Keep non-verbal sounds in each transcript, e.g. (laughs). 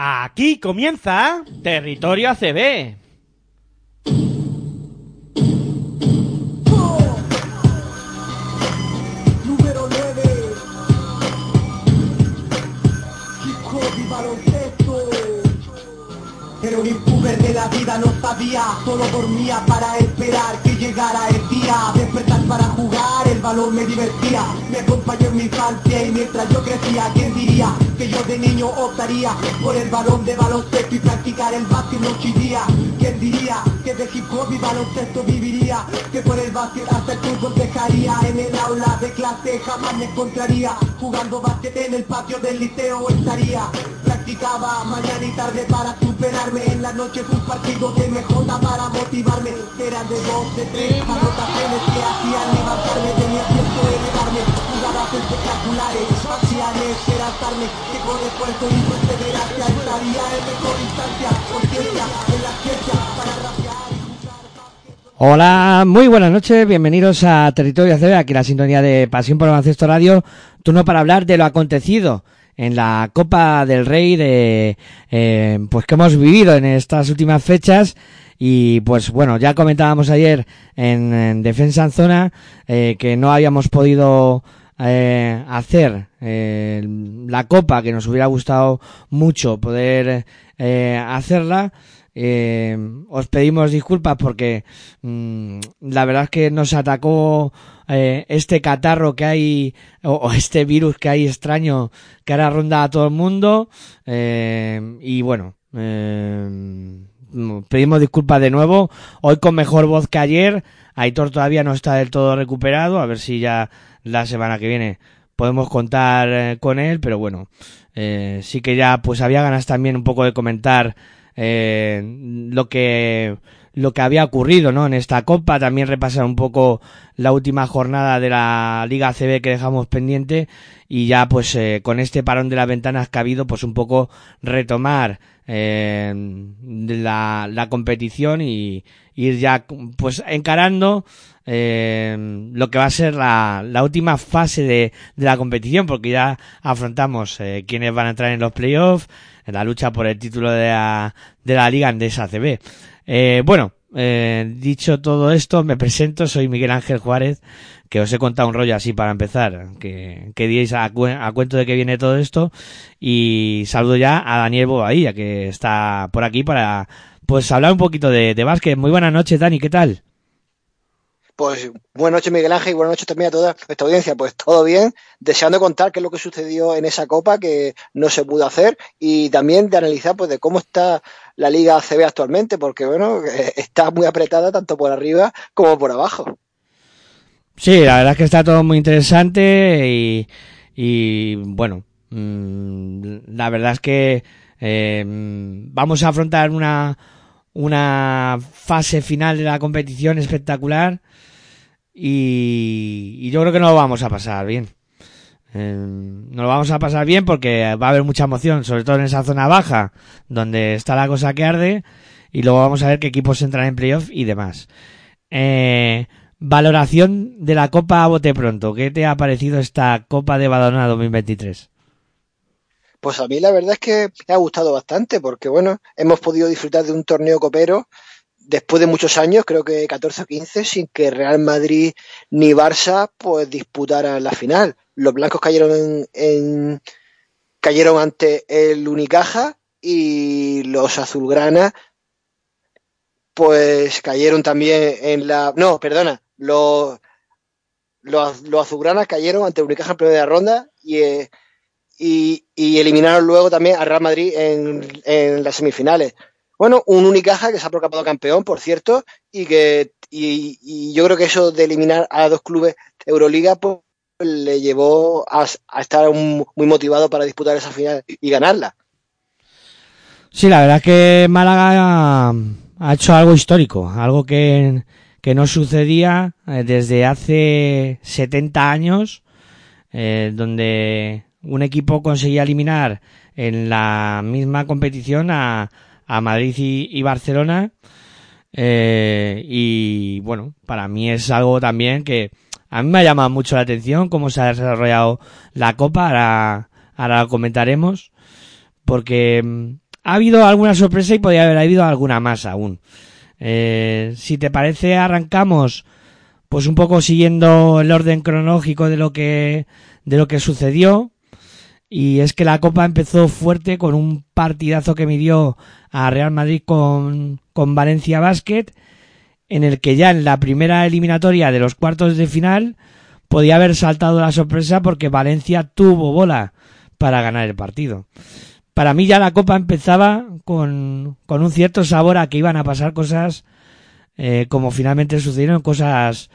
Aquí comienza Territorio ACB. Número 9 Hip baloncesto. Un impuber de la vida, no sabía Solo dormía para esperar llegara el día Despertar para jugar, el balón me divertía. Me acompañó en mi infancia y mientras yo crecía ¿Quién diría que yo de niño optaría Por el balón de baloncesto y practicar el básquet noche y día ¿Quién diría que de hip hop y baloncesto viviría Que por el básquet hasta el fútbol dejaría. En el aula de clase jamás me encontraría. Jugando básquet en el patio del liceo estaría. Practicaba mañana y tarde para superarme. En las noches un partido de MJ para motivarme. Era de Hola, muy buenas noches, bienvenidos a Territorio ACB, aquí la sintonía de Pasión por el Radio, turno para hablar de lo acontecido en la Copa del Rey de eh, pues que hemos vivido en estas últimas fechas y pues bueno ya comentábamos ayer en, en defensa en zona eh, que no habíamos podido eh, hacer eh, la copa que nos hubiera gustado mucho poder eh, hacerla. Eh, os pedimos disculpas porque mm, la verdad es que nos atacó este catarro que hay o, o este virus que hay extraño que ahora ronda a todo el mundo. Y bueno pedimos disculpas de nuevo. Hoy con mejor voz que ayer. Aitor todavía no está del todo recuperado. A ver si ya la semana que viene podemos contar eh, con él. Pero bueno eh, sí que ya pues había ganas también un poco de comentar eh, lo que lo que había ocurrido ¿no? en esta copa, también repasar un poco la última jornada de la Liga CB que dejamos pendiente. Y ya pues eh, con este parón de las ventanas que ha habido pues un poco retomar eh, la, la competición y ir ya pues encarando eh, lo que va a ser la, la última fase de, de la competición porque ya afrontamos eh, quiénes van a entrar en los playoffs en la lucha por el título de la, de la Liga Andesa CB. Eh, bueno, eh, dicho todo esto, me presento, soy Miguel Ángel Juárez, que os he contado un rollo así para empezar, que, que diéis a, a cuento de que viene todo esto, y saludo ya a Daniel Bobadilla, que está por aquí para, pues hablar un poquito de, de básquet. Muy buenas noches, Dani, ¿qué tal? Pues buenas noches Miguel Ángel y buenas noches también a toda nuestra audiencia. Pues todo bien, deseando contar qué es lo que sucedió en esa copa que no se pudo hacer y también de analizar pues de cómo está la liga ACB actualmente, porque bueno, eh, está muy apretada tanto por arriba como por abajo. Sí, la verdad es que está todo muy interesante y, y bueno, mm, la verdad es que eh, vamos a afrontar una, una fase final de la competición espectacular y, yo creo que no lo vamos a pasar bien. Eh, no lo vamos a pasar bien porque va a haber mucha emoción, sobre todo en esa zona baja, donde está la cosa que arde, y luego vamos a ver qué equipos entran en playoff y demás. Eh, valoración de la Copa bote pronto. ¿Qué te ha parecido esta Copa de Badalona 2023? Pues a mí la verdad es que me ha gustado bastante porque, bueno, hemos podido disfrutar de un torneo copero después de muchos años, creo que 14 o 15, sin que Real Madrid ni Barça pues disputaran la final. Los blancos cayeron en, cayeron ante el Unicaja y los azulgrana pues cayeron también en la no, perdona, los los, los azulgranas cayeron ante Unicaja en primera ronda y, eh, y, y, eliminaron luego también a Real Madrid en, en las semifinales. Bueno, un Unicaja que se ha proclamado campeón, por cierto, y que y, y, yo creo que eso de eliminar a dos clubes de Euroliga pues, le llevó a, a estar muy motivado para disputar esa final y ganarla. Sí, la verdad que Málaga ha hecho algo histórico, algo que, que no sucedía eh, desde hace 70 años, eh, donde un equipo conseguía eliminar en la misma competición a, a Madrid y, Barcelona. Eh, y bueno, para mí es algo también que a mí me ha llamado mucho la atención cómo se ha desarrollado la Copa. Ahora, ahora lo comentaremos. Porque mm, ha habido alguna sorpresa y podría haber habido alguna más aún. Eh, si te parece, arrancamos pues un poco siguiendo el orden cronológico de lo que, de lo que sucedió. Y es que la Copa empezó fuerte con un partidazo que midió a Real Madrid con, con Valencia Basket, en el que ya en la primera eliminatoria de los cuartos de final podía haber saltado la sorpresa porque Valencia tuvo bola para ganar el partido. Para mí ya la Copa empezaba con, con un cierto sabor a que iban a pasar cosas eh, como finalmente sucedieron, cosas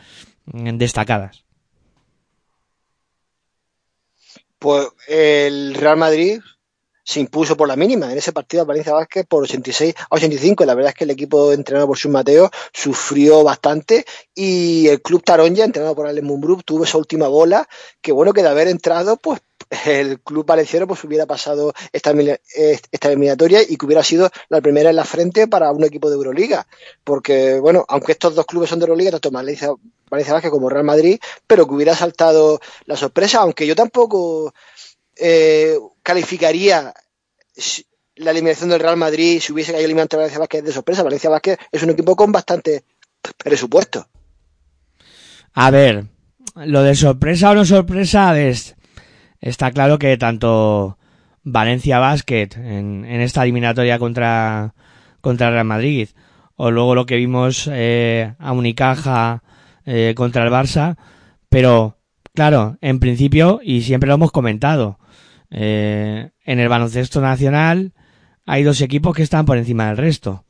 mm, destacadas. Pues el Real Madrid se impuso por la mínima en ese partido a Valencia Vázquez por 86 a 85. La verdad es que el equipo entrenado por Sus Mateo sufrió bastante y el club Taronja, entrenado por Alex Mumbrú, tuvo esa última bola que bueno que de haber entrado pues el club valenciano pues hubiera pasado esta, esta eliminatoria y que hubiera sido la primera en la frente para un equipo de Euroliga. Porque, bueno, aunque estos dos clubes son de Euroliga, tanto Valencia Vázquez como Real Madrid, pero que hubiera saltado la sorpresa, aunque yo tampoco eh, calificaría la eliminación del Real Madrid si hubiese caído eliminante Valencia Vázquez de sorpresa. Valencia Vázquez es un equipo con bastante presupuesto. A ver, lo de sorpresa o no sorpresa es, está claro que tanto Valencia Basket en, esta eliminatoria contra, contra Real Madrid o luego lo que vimos eh, a Unicaja eh, contra el Barça, pero claro, en principio, y siempre lo hemos comentado, eh, en el baloncesto nacional hay dos equipos que están por encima del resto,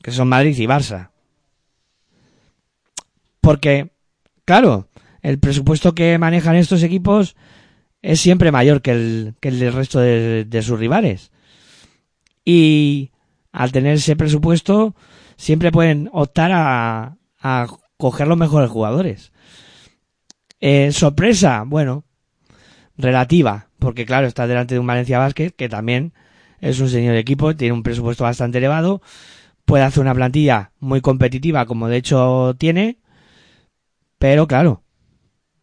que son Madrid y Barça. Porque, claro, el presupuesto que manejan estos equipos es siempre mayor que el, que el del resto de, sus rivales. Y al tener ese presupuesto, siempre pueden optar a, a coger los mejores jugadores. Eh, sorpresa, bueno, relativa, porque claro, está delante de un Valencia Basket, que también es un señor equipo, tiene un presupuesto bastante elevado, puede hacer una plantilla muy competitiva, como de hecho tiene, pero claro,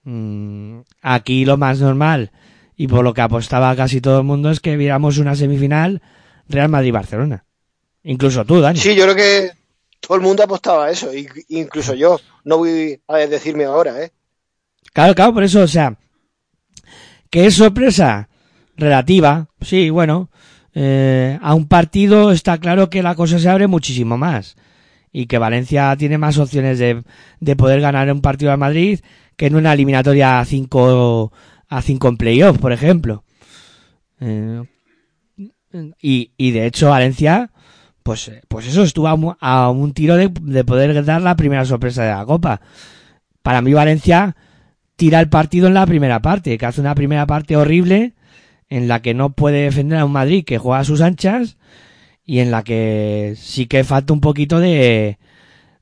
mmm, aquí lo más normal, y por lo que apostaba casi todo el mundo, es que viéramos una semifinal Real Madrid-Barcelona. Incluso tú, Dani. Sí, yo creo que todo el mundo apostaba a eso, incluso yo. No voy a decirme ahora, ¿eh? Claro, claro, por eso, o sea, ¿Qué es sorpresa? Relativa, sí, bueno, eh, a un partido está claro que la cosa se abre muchísimo más y que Valencia tiene más opciones de, de poder ganar un partido al Madrid que en una eliminatoria a 5 a cinco en playoff, por ejemplo. Eh, y, y de hecho Valencia, pues, pues eso estuvo a, un, a un tiro de, de poder dar la primera sorpresa de la Copa. Para mí Valencia tira el partido en la primera parte, que hace una primera parte horrible en la que no puede defender a un Madrid que juega a sus anchas y en la que sí que falta un poquito de,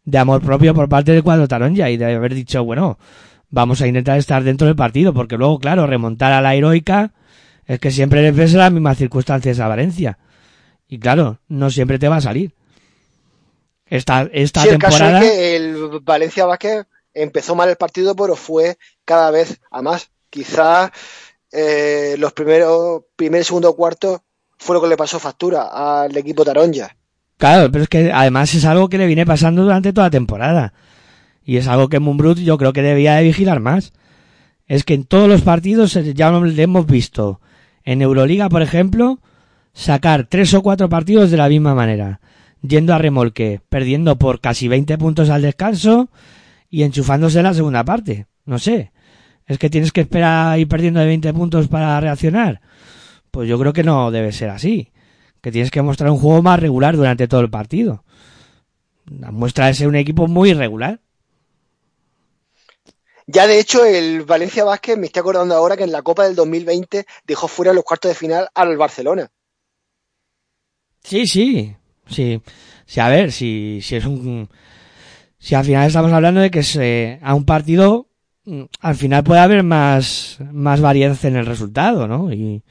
de amor propio por parte del cuadro Taronja y de haber dicho, bueno, vamos a intentar estar dentro del partido, porque luego, claro, remontar a la heroica es que siempre le ves las mismas circunstancias a Valencia. Y claro, no siempre te va a salir. Esta, esta sí, temporada. El caso es que el Valencia Vázquez empezó mal el partido, pero fue cada vez a más. Quizás eh, los primeros, primer y segundo cuartos fue lo que le pasó factura al equipo Taronja. Claro, pero es que además es algo que le viene pasando durante toda la temporada. Y es algo que Mumbrut yo creo que debía de vigilar más. Es que en todos los partidos ya le hemos visto. En Euroliga, por ejemplo, sacar tres o cuatro partidos de la misma manera. Yendo a remolque, perdiendo por casi 20 puntos al descanso y enchufándose la segunda parte. No sé. ¿Es que tienes que esperar a ir perdiendo de 20 puntos para reaccionar? Pues yo creo que no debe ser así. Que tienes que mostrar un juego más regular durante todo el partido. Muestra de ser un equipo muy irregular. Ya de hecho, el Valencia Vázquez me estoy acordando ahora que en la Copa del 2020 dejó fuera los cuartos de final al Barcelona. Sí, sí, sí. Sí, a ver, si, si es un. Si al final estamos hablando de que es, eh, a un partido, mm, al final puede haber más, más variedad en el resultado, ¿no? Y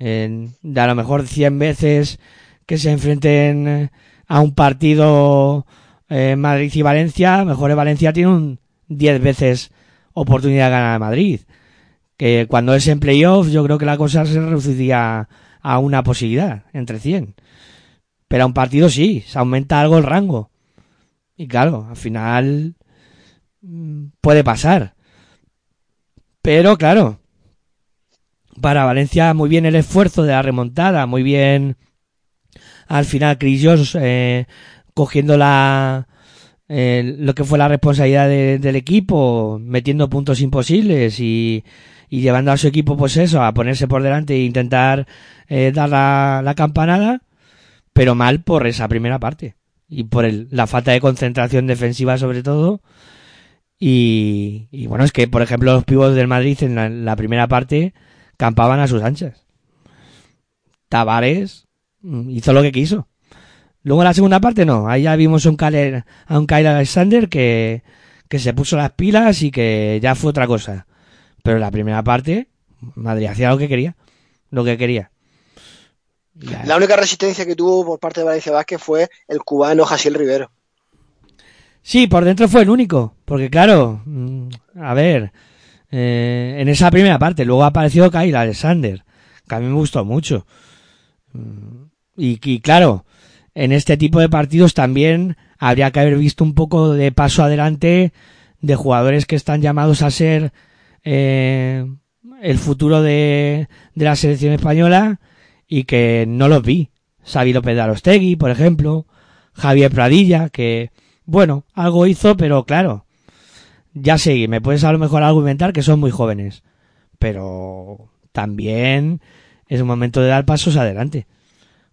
de a lo mejor 100 veces que se enfrenten eh, a un partido eh, Madrid y Valencia, mejor Valencia tiene un 10 veces oportunidad de ganar a Madrid. Que cuando es en playoff yo creo que la cosa se reduciría a una posibilidad, entre 100. Pero a un partido sí, se aumenta algo el rango. Y claro, al final mm, puede pasar. Pero claro, para Valencia muy bien el esfuerzo de la remontada, muy bien al final Cris eh, cogiendo la, eh, lo que fue la responsabilidad del equipo, metiendo puntos imposibles y, y, llevando a su equipo, pues eso, a ponerse por delante e intentar eh, dar la, campanada, pero mal por esa primera parte y por el, la falta de concentración defensiva sobre todo. Y, y, bueno, es que, por ejemplo, los pibos del Madrid en la, primera parte campaban a sus anchas. Tavares mm, hizo lo que quiso. Luego en la segunda parte no, ahí ya vimos un a un Kyle Alexander que, que se puso las pilas y que ya fue otra cosa. Pero en la primera parte, Madrid hacía lo que quería, lo que quería. La única resistencia que tuvo por parte de Valencia Vázquez fue el cubano Jasiel Rivero. Sí, por dentro fue el único, porque claro, mm, a ver, eh, en esa primera parte, luego apareció Kyle Alexander, que a mí me gustó mucho. Mm, y, y claro, en este tipo de partidos también habría que haber visto un poco de paso adelante de jugadores que están llamados a ser eh, el futuro de, de, la selección española y que no los vi. Xavi López de Arostegui, por ejemplo, Javier Pradilla, que, bueno, algo hizo, pero claro, ya sé, me puedes a lo mejor argumentar que son muy jóvenes, pero también es un momento de dar pasos adelante.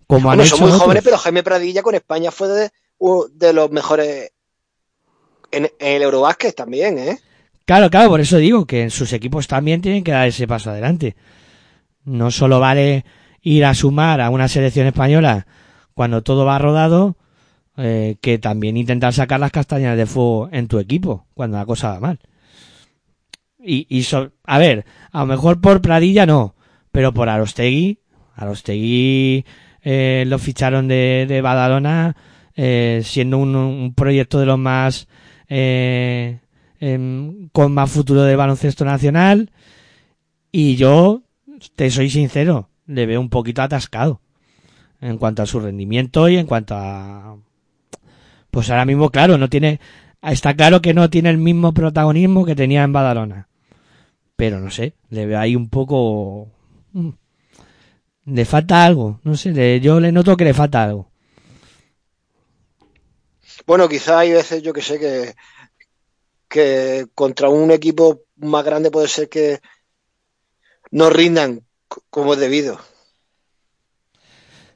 Como han son muy jóvenes, pero Jaime Pradilla con España fue de, de los mejores en, el Eurobásquet también, ¿eh? Claro, claro, por eso digo que en sus equipos también tienen que dar ese paso adelante. No solo vale ir a sumar a una selección española cuando todo va rodado, eh, que también intentar sacar las castañas de fuego en tu equipo cuando la cosa va mal. Y, y a ver, a lo mejor por Pradilla no, pero por Arostegui, Arostegui eh, lo ficharon de, Badalona, eh, siendo un, proyecto de los más em, con más futuro de baloncesto nacional. Y yo, te soy sincero, le veo un poquito atascado en cuanto a su rendimiento y en cuanto a pues ahora mismo claro no tiene está claro que no tiene el mismo protagonismo que tenía en Badalona pero no sé le veo ahí un poco mm, le falta algo, no sé, yo le noto que le falta algo. Bueno, quizá hay veces, yo que sé, que, que contra un equipo más grande puede ser que no rindan como es debido.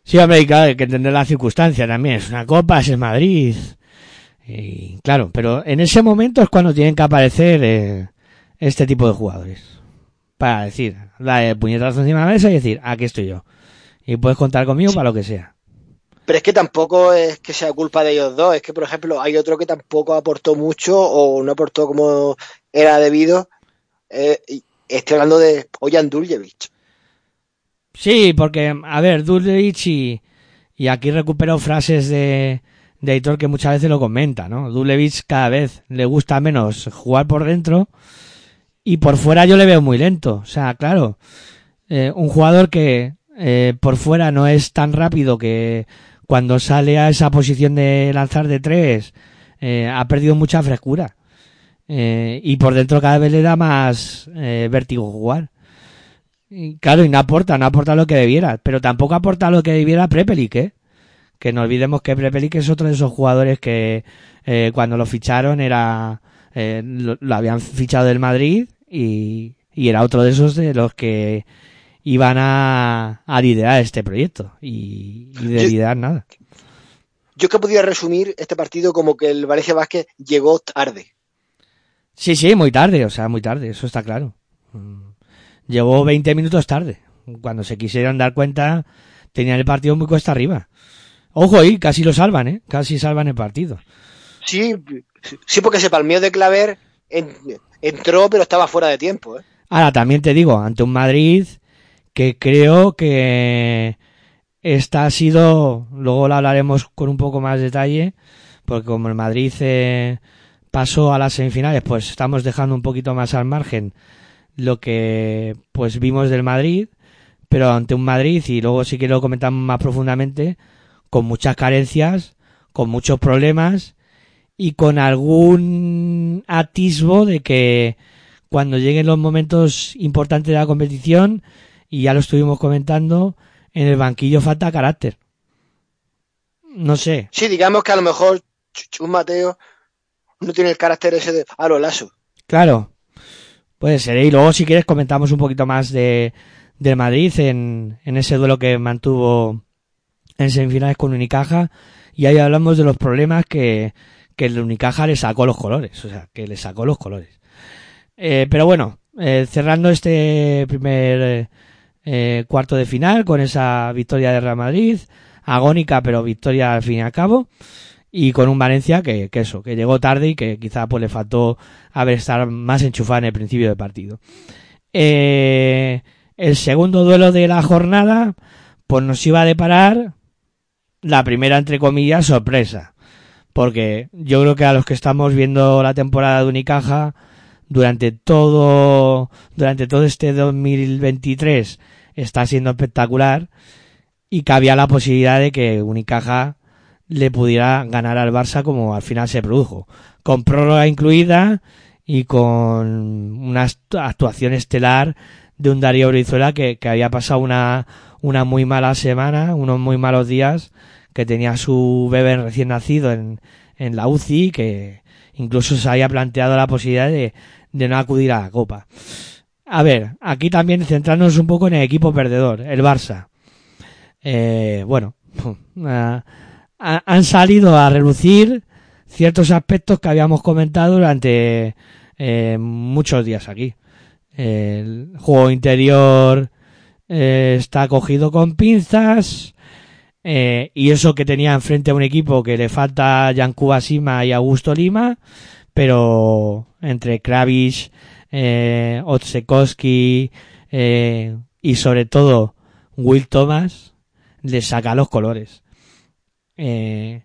Sí, hombre, claro, hay que entender la circunstancia también. Es una copa, es Madrid. Y claro, pero en ese momento es cuando tienen que aparecer eh, este tipo de jugadores para decir, dar puñetazo encima de la mesa y decir, aquí estoy yo. Y puedes contar conmigo para lo que sea. Pero es que tampoco es que sea culpa de ellos dos, es que por ejemplo hay otro que tampoco aportó mucho o no aportó como era debido. Eh, estoy hablando de Ojan Duljevic. Sí, porque, a ver, Duljevic y, aquí recupero frases de, de que muchas veces lo comenta, ¿no? Duljevic cada vez le gusta menos jugar por dentro y por fuera yo le veo muy lento. O sea, claro, eh, un jugador que eh, por fuera no es tan rápido que cuando sale a esa posición de lanzar de tres eh, ha perdido mucha frescura. Eh, y por dentro cada vez le da más vértigo jugar. Y claro, y no aporta, no aporta lo que debiera, pero tampoco aporta lo que debiera Prepelic, ¿eh? Que no olvidemos que Prepelic es otro de esos jugadores que eh, cuando lo ficharon era eh, lo, lo habían fichado del Madrid y, y era otro de esos de los que iban a, a liderar este proyecto y, y de Yo- liderar nada. Yo que podría resumir este partido como que el Valencia Vázquez llegó tarde. Sí, sí, muy tarde, o sea, muy tarde, eso está claro. Mm. Llegó 20 minutos tarde. Cuando se quisieron dar cuenta, tenían el partido muy cuesta arriba. Ojo ahí, casi lo salvan, ¿eh? Casi salvan el partido. Sí, sí porque se palmeó de Claver, en- entró pero estaba fuera de tiempo. ¿eh? Ahora, también te digo, ante un Madrid que creo que esta ha sido, luego lo hablaremos con un poco más detalle, porque como el Madrid eh, pasó a las semifinales, pues estamos dejando un poquito más al margen lo que pues vimos del Madrid, pero ante un Madrid, y luego sí que lo comentamos más profundamente, con muchas carencias, con muchos problemas y con algún atisbo de que cuando lleguen los momentos importantes de la competición, y ya lo estuvimos comentando, en el banquillo falta carácter. No sé, Sí, digamos que a lo mejor Chus Mateo no tiene el carácter ese de a lo lazo. claro, puede ser. ¿eh? Y luego si quieres comentamos un poquito más de del Madrid en, en ese duelo que mantuvo en semifinales con Unicaja y ahí hablamos de los problemas que, que el Unicaja le sacó los colores, o sea, que le sacó los colores. Eh, pero bueno, eh, cerrando este primer eh, cuarto de final con esa victoria de Real Madrid, agónica pero victoria al fin y al cabo, y con un Valencia que, que eso, que llegó tarde y que quizá pues le faltó haber estar más enchufado en el principio del partido. Eh, el segundo duelo de la jornada, pues nos iba a deparar la primera, entre comillas, sorpresa. Porque yo creo que a los que estamos viendo la temporada de Unicaja, durante todo, durante todo este 2023 está siendo espectacular y cabía la posibilidad de que Unicaja le pudiera ganar al Barça como al final se produjo. Con prórroga incluida y con una act- actuación estelar de un Darío Brizuela que, que había pasado una, una muy mala semana, unos muy malos días, que tenía su bebé recién nacido en, en la UCI, que incluso se había planteado la posibilidad de, de no acudir a la Copa. A ver, aquí también centrarnos un poco en el equipo perdedor, el Barça. Eh, bueno, (laughs) ah, ha- han salido a relucir ciertos aspectos que habíamos comentado durante eh, muchos días aquí. El juego interior eh, está cogido con pinzas. eh, y eso que tenía enfrente a un equipo que le falta Yankuba Sima y Augusto Lima, pero entre Kravish, eh, Otsekowski eh, y sobre todo Will Thomas le saca los colores. Eh,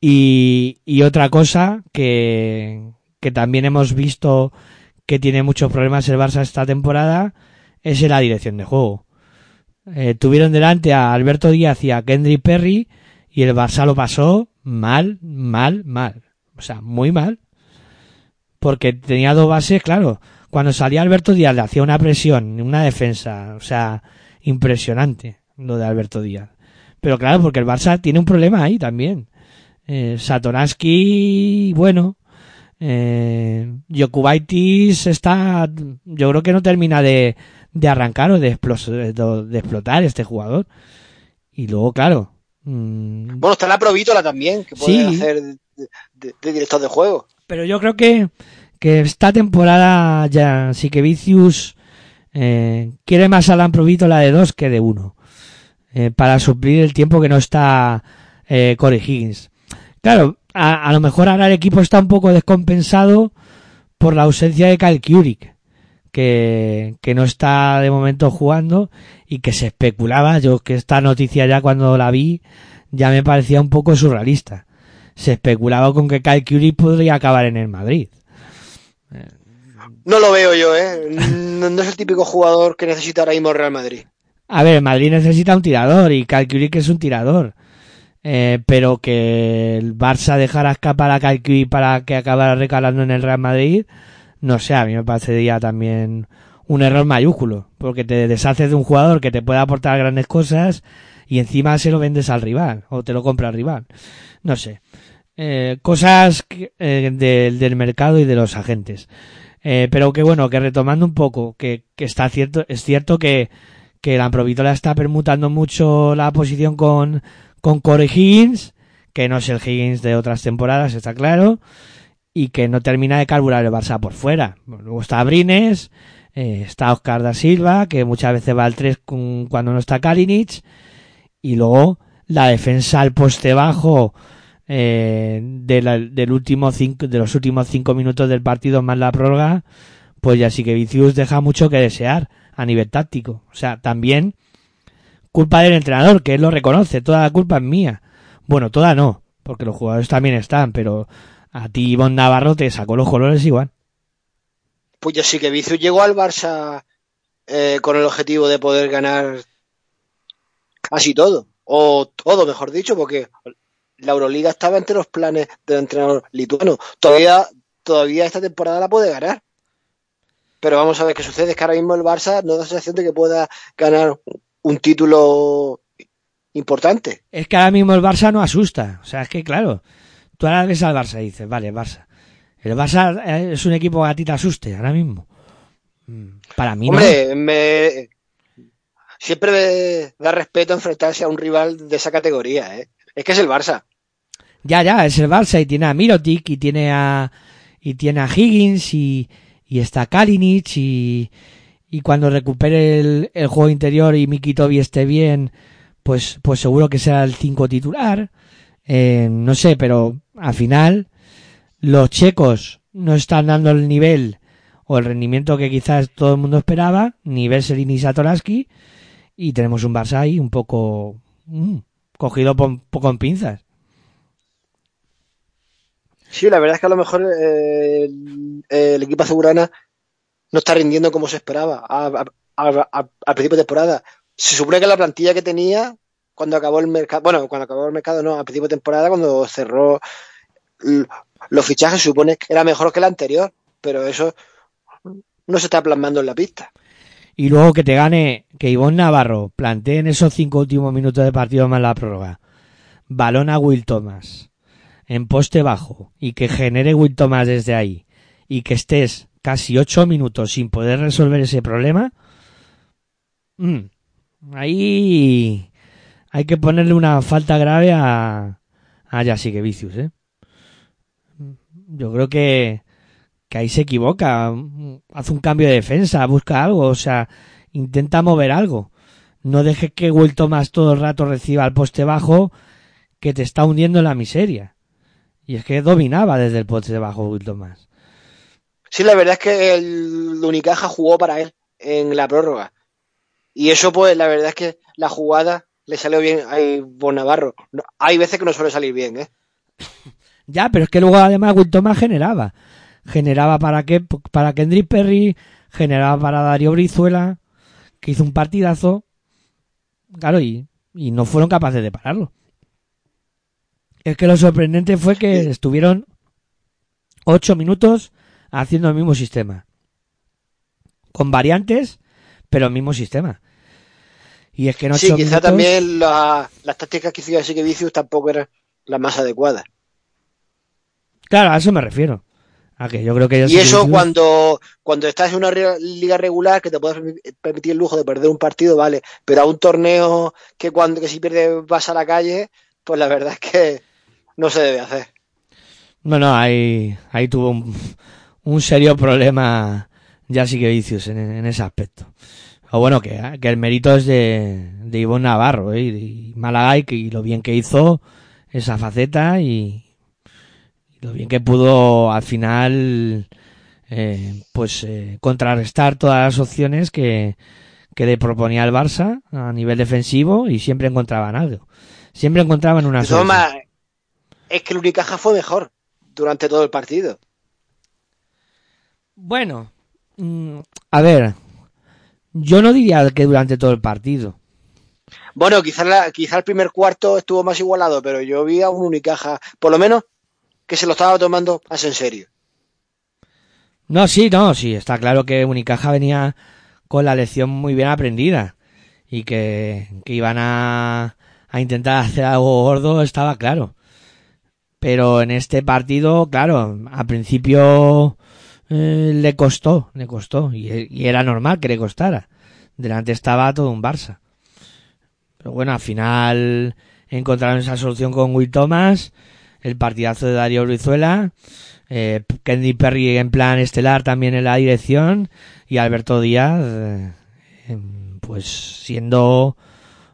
y, y otra cosa que, que también hemos visto que tiene muchos problemas el Barça esta temporada es en la dirección de juego. Eh, tuvieron delante a Alberto Díaz y a Kendrick Perry y el Barça lo pasó mal, mal, mal. O sea, muy mal. Porque tenía dos bases, claro. Cuando salía Alberto Díaz le hacía una presión, una defensa, o sea, impresionante lo de Alberto Díaz. Pero claro, porque el Barça tiene un problema ahí también. Eh, Satoransky, bueno, eh, Jokubaitis está, yo creo que no termina de, de arrancar o de, explos- de, de explotar este jugador. Y luego, claro, mm, Bueno, está la Provítola también, que puede Sí. hacer de director de juego. pero yo creo que, que esta temporada ya sí que Vicius eh, quiere más a la Provítola de dos que de uno. Eh, para suplir el tiempo que no está eh, Corey Higgins. Claro, a, lo mejor ahora el equipo está un poco descompensado por la ausencia de Kyle Kurik, que, no está de momento jugando y que se especulaba, yo que esta noticia ya cuando la vi ya me parecía un poco surrealista. Se especulaba con que Kyle Kurik podría acabar en el Madrid. no lo veo yo, ¿eh? No, no es el típico jugador que necesita ahora mismo Real Madrid. A ver, Madrid necesita un tirador y Calcurí que es un tirador. Eh, pero que el Barça dejara escapar a Calcurí para que acabara recalando en el Real Madrid, no sé, a mí me parecería también un error mayúsculo, porque te deshaces de un jugador que te puede aportar grandes cosas y encima se lo vendes al rival o te lo compra al rival. No sé. Eh, cosas que, eh, de- del mercado y de los agentes. Eh, pero que bueno, que retomando un poco, que, que está cierto, es cierto que, que la Provitola está permutando mucho la posición con, con Corey Higgins, que no es el Higgins de otras temporadas, está claro, y que no termina de carburar el Barça por fuera. Luego está Brines, eh, está Oscar da Silva, que muchas veces va al 3 con- cuando no está Kalinic, y luego la defensa al poste bajo eh, de, del último cinco, de los últimos cinco minutos del partido más la prórroga, pues ya sí que Vicius deja mucho que desear a nivel táctico. O sea, también culpa del entrenador, que él lo reconoce, toda la culpa es mía. Bueno, toda no, porque los jugadores también están, pero a ti Ivonne Navarro te sacó los colores igual. Pues ya sí que Vicius llegó al Barça eh, con el objetivo de poder ganar casi todo, o todo, mejor dicho, porque la Euroliga estaba entre los planes del entrenador lituano. Todavía, todavía esta temporada la puede ganar. Pero vamos a ver qué sucede. Es que ahora mismo el Barça no da la sensación de que pueda ganar un título importante. Es que ahora mismo el Barça no asusta. O sea, es que claro, tú ahora ves al Barça y dices, vale, Barça. El Barça eh, es un equipo que a ti te asuste ahora mismo. Mm, Para mí no. Hombre, me... siempre da respeto enfrentarse a un rival de esa categoría. ¿eh? Es que es el Barça. Ya, ya, es el Barça y tiene a Mirotic y tiene a y tiene a Higgins y, y está Kalinic y, y cuando recupere el, el juego interior y Miki Tobi esté bien, pues, pues seguro que será el 5 titular. Eh, no sé, pero al final los checos no están dando el nivel o el rendimiento que quizás todo el mundo esperaba, ni Vesely ni Satoraski, y tenemos un Barça ahí un poco mm, cogido poco en pinzas. Sí, la verdad es que a lo mejor eh, el, equipo azulgrana no está rindiendo como se esperaba al principio de temporada. Se supone que la plantilla que tenía cuando acabó el mercado, bueno, cuando acabó el mercado no, al principio de temporada, cuando cerró los fichajes, se supone que era mejor que la anterior, pero eso no se está plasmando en la pista. Y luego que te gane, que Ivonne Navarro plantee en esos cinco últimos minutos de partido más la prórroga. Balón a Will Thomas. En poste bajo. Y que genere Will Thomas desde ahí. Y que estés casi ocho minutos sin poder resolver ese problema. mm, ahí hay que ponerle una falta grave a, a Jessica Vicius, ¿eh? Yo creo que, que ahí se equivoca. Hace un cambio de defensa, busca algo, o sea, intenta mover algo. No dejes que Will Thomas todo el rato reciba el poste bajo que te está hundiendo en la miseria. Y es que dominaba desde el poste bajo Will Thomas. Sí, la verdad es que el Unicaja jugó para él en la prórroga. Y eso, pues, la verdad es que la jugada le salió bien a Ivonne Navarro. No- hay veces que no suele salir bien, ¿eh? (laughs) Ya, pero es que luego además Will Thomas generaba. Generaba para que para Kendrick Perry, generaba para Darío Brizuela, que hizo un partidazo. Claro, y, y no fueron capaces de pararlo. Es que lo sorprendente fue que estuvieron ocho minutos haciendo el mismo sistema. Con variantes, pero el mismo sistema. Y es que ocho Sí, quizá minutos- también la- las tácticas que hacía Sique Vicius tampoco eran las más adecuadas. Claro, a eso me refiero. A que yo creo que Y eso cuando, cuando estás en una re- liga regular que te puedes permi- permitir el lujo de perder un partido, vale, pero a un torneo que cuando que si pierdes vas a la calle, pues la verdad es que no se debe hacer. Bueno, ahí, ahí tuvo un, un serio problema ya sí que vicios en, en ese aspecto. O bueno, que, que el mérito es de, de Ivonne Navarro, ¿eh? y Málaga y, y lo bien que hizo esa faceta y, y lo bien que pudo al final eh, pues eh, contrarrestar todas las opciones que, que le proponía el Barça a nivel defensivo y siempre encontraban algo. Siempre encontraban una solución. Es que el Unicaja fue mejor durante todo el partido. Bueno, Mm, a ver, yo no diría que durante todo el partido. Bueno, quizás quizá el primer cuarto estuvo más igualado, pero yo vi a un Unicaja, por lo menos, que se lo estaba tomando más en serio. No, sí, no, sí, está claro que Unicaja venía con la lección muy bien aprendida y que, que iban a, a intentar hacer algo gordo, estaba claro. Pero en este partido, claro, al principio eh, le costó, le costó, y, era normal que le costara. Delante estaba todo un Barça. Pero bueno, al final encontraron esa solución con Will Thomas, el partidazo de Darío Brizuela, eh, Kenny Perry en plan estelar también en la dirección, y Alberto Díaz, eh, pues siendo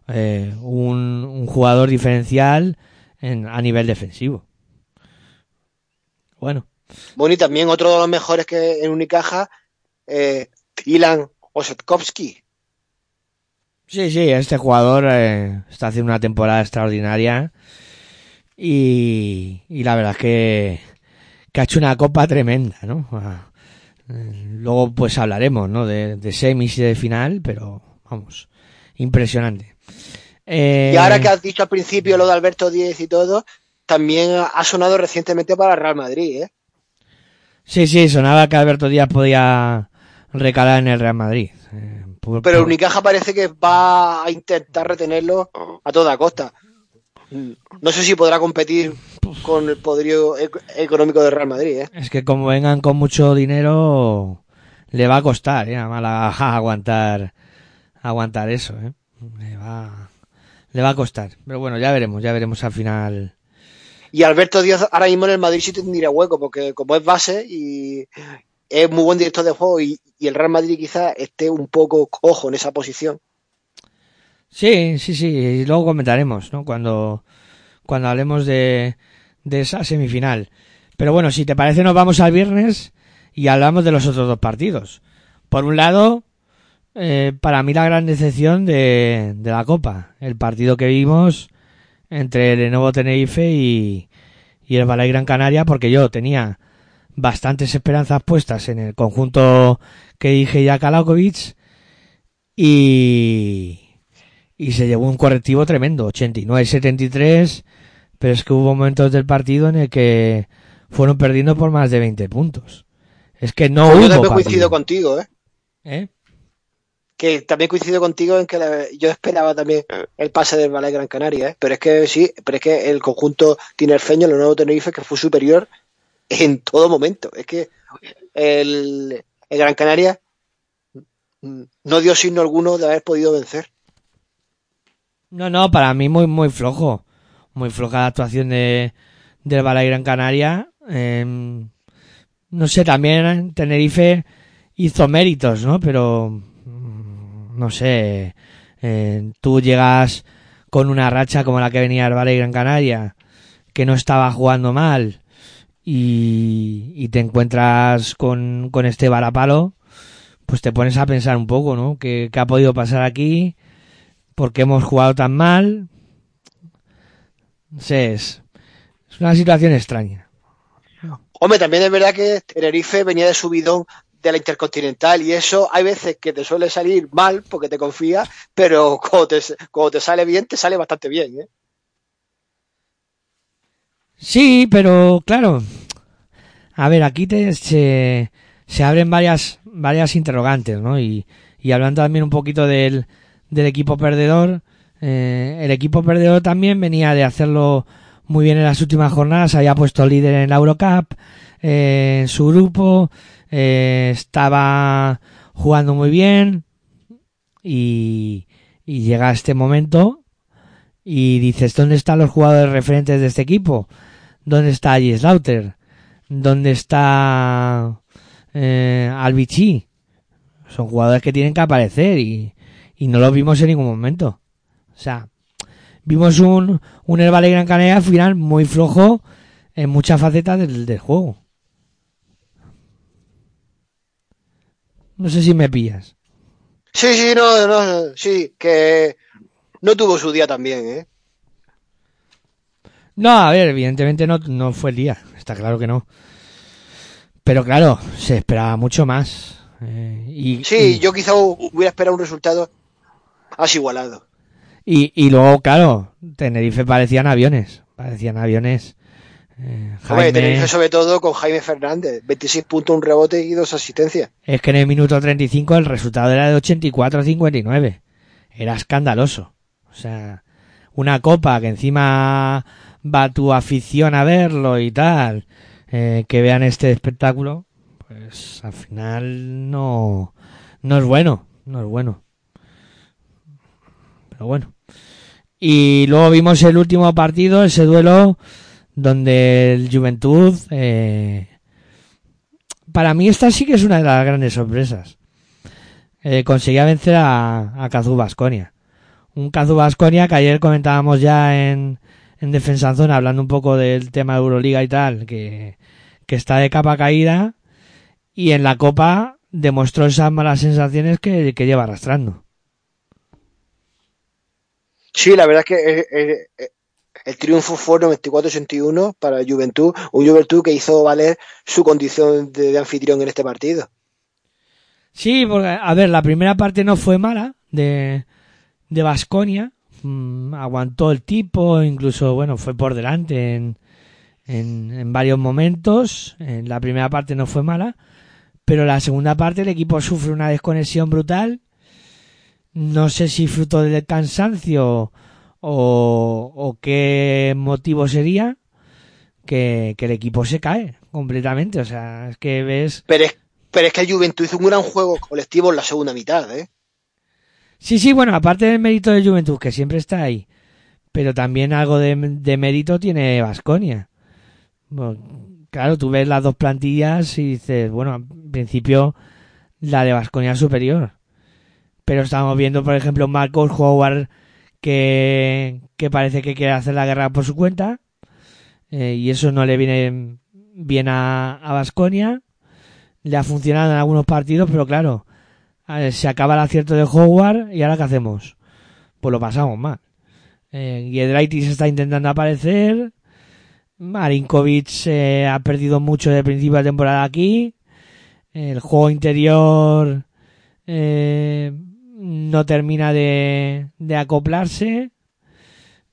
eh, un, un, jugador diferencial en, a nivel defensivo. Bueno. Bueno, y también otro de los mejores que en Unicaja, eh, Ilan Osetkowski. Sí, sí, este jugador eh, está haciendo una temporada extraordinaria y, y la verdad es que, que, ha hecho una copa tremenda, ¿no? Luego pues hablaremos, ¿no? De, de semis y de final, pero vamos, impresionante. Eh... Y ahora que has dicho al principio lo de Alberto Díez y todo, también ha sonado recientemente para Real Madrid, ¿eh? Sí, sí, sonaba que Alberto Díaz podía recalar en el Real Madrid. Eh, por, Pero por... Unicaja parece que va a intentar retenerlo a toda costa. No sé si podrá competir con el poderío económico de Real Madrid. ¿eh? Es que como vengan con mucho dinero, le va a costar ¿eh? a aguantar, aguantar eso. ¿eh? Le, va, le va a costar. Pero bueno, ya veremos, ya veremos al final. Y Alberto Díaz ahora mismo en el Madrid sí tendría hueco, porque como es base y es muy buen director de juego y, el Real Madrid quizás esté un poco cojo en esa posición. Sí, sí, sí, y luego comentaremos, ¿no? Cuando, cuando hablemos de, de esa semifinal. Pero bueno, si te parece, nos vamos al viernes y hablamos de los otros dos partidos. Por un lado, eh, para mí la gran decepción de, de la Copa, el partido que vimos entre el Lenovo Tenerife y, y el Balay Gran Canaria, porque yo tenía bastantes esperanzas puestas en el conjunto que dije ya Kalakovic y, y se llevó un correctivo tremendo, 89-73, pero es que hubo momentos del partido en el que fueron perdiendo por más de 20 puntos. Es que no Yo hubo partido. coincido contigo, ¿eh? ¿Eh? Que también coincido contigo en que la- yo esperaba también el pase del Ballet Gran Canaria, ¿eh? Pero es que sí, pero es que el conjunto tinerfeño, el nuevo Tenerife, que fue superior en todo momento. Es que el, el Gran Canaria no dio signo alguno de haber podido vencer. No, no, para mí muy, muy flojo. Muy floja la actuación de, del Balay Gran Canaria. Eh, no sé, también Tenerife hizo méritos, ¿no? Pero, no sé, eh, tú llegas con una racha como la que venía el Balay Gran Canaria, que no estaba jugando mal, y, y te encuentras con, con este varapalo, pues te pones a pensar un poco, ¿no? ¿Qué, qué ha podido pasar aquí? ¿Por qué hemos jugado tan mal? No sé, es, es una situación extraña. Hombre, también es verdad que Tenerife venía de subidón de la Intercontinental y eso hay veces que te suele salir mal porque te confías, pero cuando te, te sale bien, te sale bastante bien, ¿eh? Sí, pero claro, a ver, aquí te, se, se abren varias, varias interrogantes, ¿no? Y, y hablando también un poquito del, del equipo perdedor, eh, el equipo perdedor también venía de hacerlo muy bien en las últimas jornadas, había puesto líder en la Eurocup, eh, en su grupo, eh, estaba jugando muy bien y, llega este momento y dices, ¿dónde están los jugadores referentes de este equipo? ¿Dónde está J. Slaughter? ¿Dónde está eh, Albici? Son jugadores que tienen que aparecer y, y no los vimos en ningún momento. O sea, vimos un, un Herbal Gran Canaria al final muy flojo en muchas facetas del, del juego. No sé si me pillas. Sí, sí, no, no, sí, que no tuvo su día también, ¿eh? No, a ver, evidentemente no, no fue el día, está claro que no. Pero claro, se esperaba mucho más. Eh, y, Sí, y- yo quizá hubiera esperado un resultado más igualado. Y, y luego, claro, Tenerife parecían aviones. Parecían aviones. Eh, Jaime- Tenerife sobre todo con Jaime Fernández, 26 puntos, un rebote y dos asistencias. Es que en el minuto 35 el resultado era de 84-59. Era escandaloso. O sea, una copa que encima va tu afición a verlo y tal, eh, que vean este espectáculo, pues al final no, no es bueno, no es bueno. Pero bueno. Y luego vimos el último partido, ese duelo donde el Juventud eh, para mí esta sí que es una de las grandes sorpresas. Eh, conseguía vencer a, a Cazú Basconia. Un Cazú Basconia que ayer comentábamos ya en, en Defensa en Zona, hablando un poco del tema de Euroliga y tal, que, que está de capa caída y en la Copa demostró esas malas sensaciones que, que lleva arrastrando. Sí, la verdad es que el triunfo fue 94-81 para Juventud, un Juventud que hizo valer su condición de, anfitrión en este partido. Sí, porque, a ver, la primera parte no fue mala de, de Basconia. aguantó el tipo, incluso, bueno, fue por delante en, en, en varios momentos. En la primera parte no fue mala. Pero la segunda parte el equipo sufre una desconexión brutal. No sé si fruto del cansancio o, o qué motivo sería que, que el equipo se cae completamente. O sea, es que ves Pero es, pero es que el Juventud hizo un gran juego colectivo en la segunda mitad, ¿eh? Sí, sí, bueno, aparte del mérito de Juventud, que siempre está ahí, pero también algo de, de mérito tiene Vasconia. claro, tú ves las dos plantillas y dices, bueno, en principio la de Vasconia superior. Pero estamos viendo, por ejemplo, Marcos Howard que, parece que quiere hacer la guerra por su cuenta eh, y eso no le viene bien a Vasconia. Le ha funcionado en algunos partidos, pero claro, se acaba el acierto de Howard y ahora qué hacemos pues lo pasamos mal. Eh, Giedraitis está intentando aparecer. Marinkovic eh, ha perdido mucho de principio de temporada aquí. El juego interior eh, no termina de, de acoplarse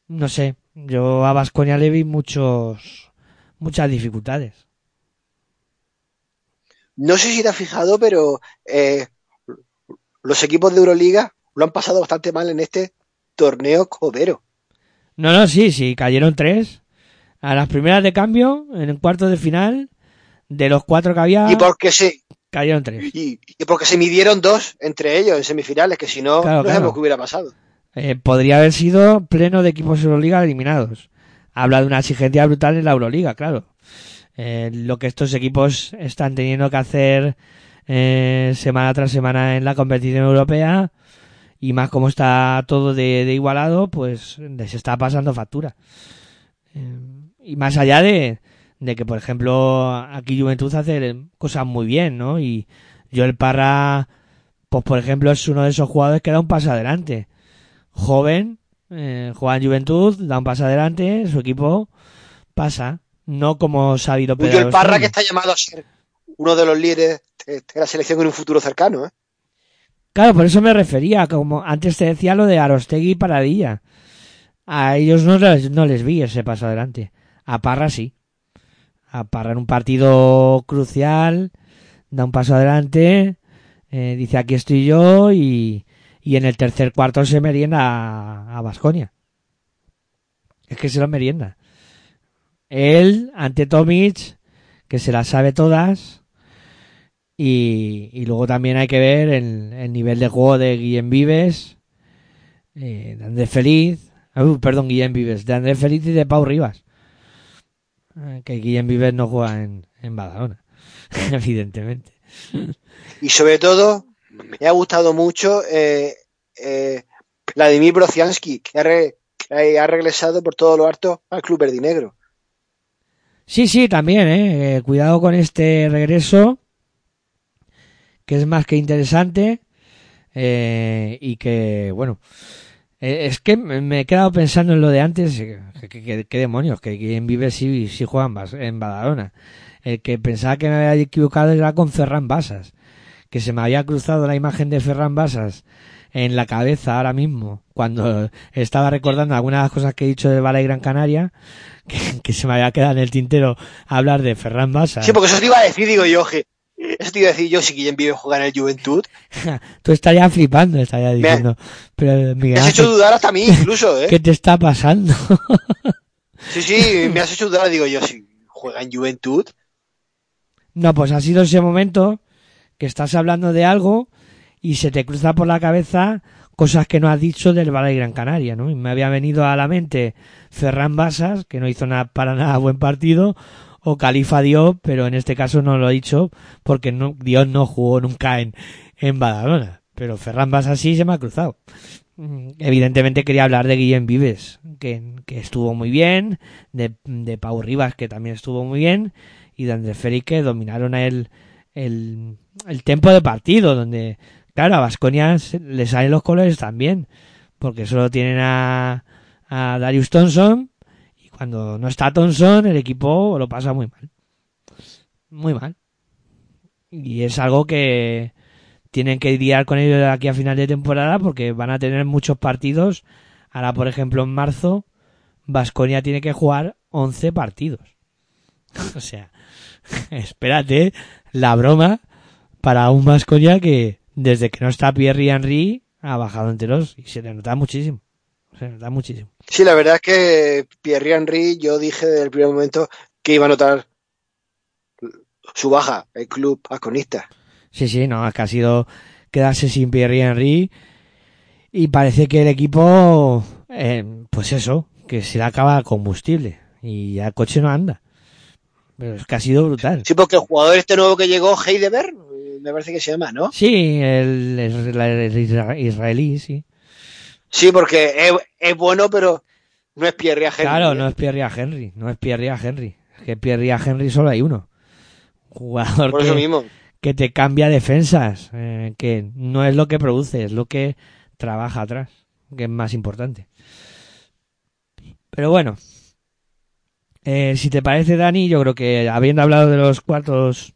no sé yo a Vasconia le vi muchos muchas dificultades No sé si te has fijado, pero eh, los equipos de Euroliga lo han pasado bastante mal en este torneo cobero. No, no, sí, sí, cayeron tres. A las primeras de cambio, en el cuarto de final, de los cuatro que había, Y porque se cayeron tres. y, y porque se midieron dos entre ellos en semifinales, que si no, Claro, no claro. sabemos qué hubiera pasado. Eh, podría haber sido pleno de equipos Euroliga eliminados. Habla de una exigencia brutal en la Euroliga, claro. Eh, lo que estos equipos están teniendo que hacer eh, semana tras semana en la competición europea y más como está todo de, de igualado, pues les está pasando factura. Y más allá de, de que, por ejemplo, aquí Juventud hace cosas muy bien, ¿no? Y Joel Parra, pues por ejemplo, es uno de esos jugadores que da un paso adelante. Joven, eh, juega en Juventud, da un paso adelante, su equipo pasa. No como Sabino Un Joel Parra que está llamado a ser uno de los líderes de, de la selección en un futuro cercano. ¿eh? Claro, por eso me refería, como antes te decía lo de Arostegui y Paradilla. A ellos no les, no les vi ese paso adelante. A Parra sí. Parra en un partido crucial, da un paso adelante, eh, dice aquí estoy yo y, y en el tercer cuarto se merienda a Vasconia. Es que se lo merienda. Él, ante Tomic, que se las sabe todas, y, y luego también hay que ver el, el nivel de juego de Guillem Vives, eh, Andrés Feliz, uh, perdón, Guillem Vives, de Andrés Feliz y de Pau Rivas. Eh, que Guillem Vives no juega en, en Badalona, (laughs) evidentemente. Y sobre todo, me ha gustado mucho eh, eh, Vladimir Brociansky, que ha, re- que ha regresado por todo lo harto al Club Verdinegro. Sí, sí, también, eh. Eh, Cuidado con este regreso, que es más que interesante. eh, y que, bueno, eh, es que me he quedado pensando en lo de antes. eh, qué demonios, que quien vive si, si juega en, Badalona. El que pensaba que me había equivocado era con Ferran Basas, que se me había cruzado la imagen de Ferran Basas en la cabeza ahora mismo, cuando estaba recordando algunas cosas que he dicho de Bala y Gran Canaria, que, que se me había quedado en el tintero hablar de Ferran Basas. Sí, porque eso te iba a decir, digo yo, que eso te iba a decir yo, si Guillem vive jugar en el Juventud. (laughs) Tú estarías flipando, estarías diciendo. Pero, Miguel Me has Ángel, hecho dudar hasta a mí, incluso, (laughs) ¿eh? ¿Qué te está pasando? (laughs) Sí, sí, me has hecho dudar, digo yo, si juega en Juventud. no, pues ha sido ese momento que estás hablando de algo y se te cruza por la cabeza cosas que no has dicho del Valle Gran Canaria, ¿no? Y me había venido a la mente Ferran Basas, que no hizo nada para nada buen partido, o Califa Diop, pero en este caso no lo he dicho porque no, Dios no jugó nunca en, en Badalona. Pero Ferran Basas sí se me ha cruzado. Mm, Evidentemente quería hablar de Guillem Vives, que, que estuvo muy bien, de, de Pau Rivas, que también estuvo muy bien, y de Andrés Félix, que dominaron el, el, el tiempo de partido, donde, claro, a Vasconia le salen los colores también, porque solo tienen a, a Darius Thompson, cuando no está Thompson, el equipo lo pasa muy mal. Muy mal. Y es algo que tienen que lidiar con ello de aquí a final de temporada, porque van a tener muchos partidos. Ahora, por ejemplo, en marzo, Vasconia tiene que jugar 11 partidos. (laughs) o sea, (laughs) espérate la broma para un Vasconia que desde que no está Pierre y Henry ha bajado enteros y se le nota muchísimo. Nota muchísimo. Sí, la verdad es que Pierre Henry, yo dije desde el primer momento que iba a notar su baja, el club asconista. Sí, sí, no, es que ha sido quedarse sin Pierre Henry y parece que el equipo, eh, pues eso, que se le acaba combustible y ya el coche no anda. Pero es que ha sido brutal. Sí, porque el jugador este nuevo que llegó, Heideberg, me parece que se llama, ¿no? Sí, el, el- el isra- israelí, sí. Sí, porque es, es bueno, pero no es Pierre Henry. Claro, no es Pierre Henry, no es Pierre Henry. Es que Pierre Henry solo hay uno. Jugador Por eso que, mismo. que te cambia defensas, eh, que no es lo que produce, es lo que trabaja atrás, que es más importante. Pero bueno, eh, si te parece, Dani, yo creo que habiendo hablado de los cuartos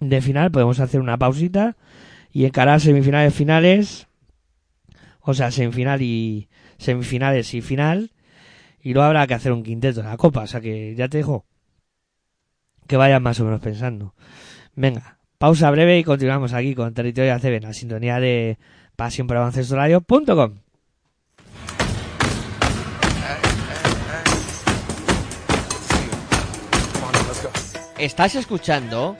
de final, podemos hacer una pausita y encarar semifinales finales, o sea, semifinal y semifinales y final, y luego habrá que hacer un quinteto de la copa, o sea que ya te dejo que vayas más o menos pensando. Venga, pausa breve y continuamos aquí con Territorio ACB en la sintonía de pasión por baloncestoradio.com. Estás escuchando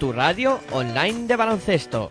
tu radio online de baloncesto.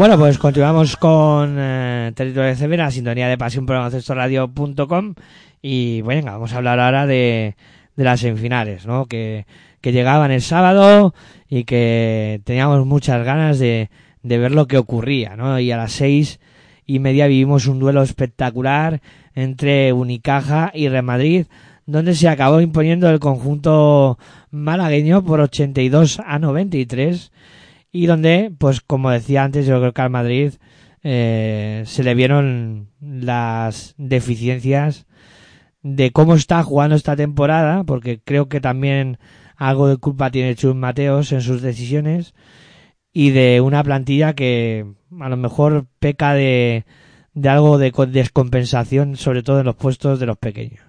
Bueno, pues continuamos con eh, Territorio CB, la sintonía de pasión por baloncestoradio.com y bueno, vamos a hablar ahora de, de las semifinales, ¿no? Que, que llegaban el sábado y que teníamos muchas ganas de, de ver lo que ocurría, ¿no? Y a las seis y media vivimos un duelo espectacular entre Unicaja y Real Madrid, donde se acabó imponiendo el conjunto malagueño por 82 a 93 y donde, pues como decía antes, yo creo que al Madrid eh, se le vieron las deficiencias de cómo está jugando esta temporada, porque creo que también algo de culpa tiene Chus Mateos en sus decisiones y de una plantilla que a lo mejor peca de, de algo de co- descompensación, sobre todo en los puestos de los pequeños.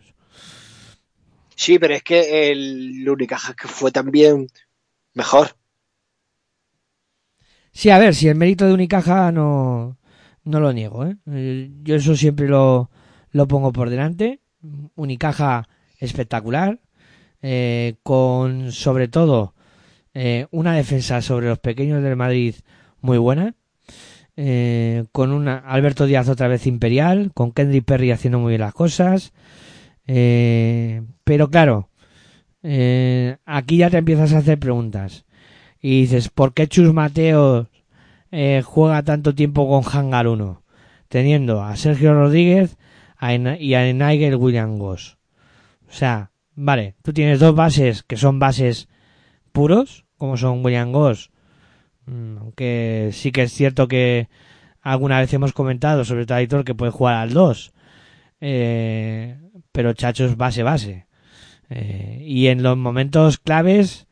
Sí, pero es que el Unicaja que fue también mejor. Sí, a ver, si el mérito de Unicaja no, no lo niego, ¿eh? Eh, Yo eso siempre lo, lo pongo por delante. Unicaja espectacular, eh, con sobre todo eh, una defensa sobre los pequeños del Madrid muy buena, eh, con una Alberto Díaz otra vez imperial, con Kendrick Perry haciendo muy bien las cosas, eh, pero claro, eh, aquí ya te empiezas a hacer preguntas y dices, ¿por qué Chus Mateo eh, juega tanto tiempo con Hangar 1? Teniendo a Sergio Rodríguez y a Nigel William Goss. O sea, vale, tú tienes dos bases que son bases puros, como son William Goss, mm, aunque sí que es cierto que alguna vez hemos comentado sobre todo Aitor que puede jugar al 2, eh, pero Chacho es base-base. Eh, y en los momentos claves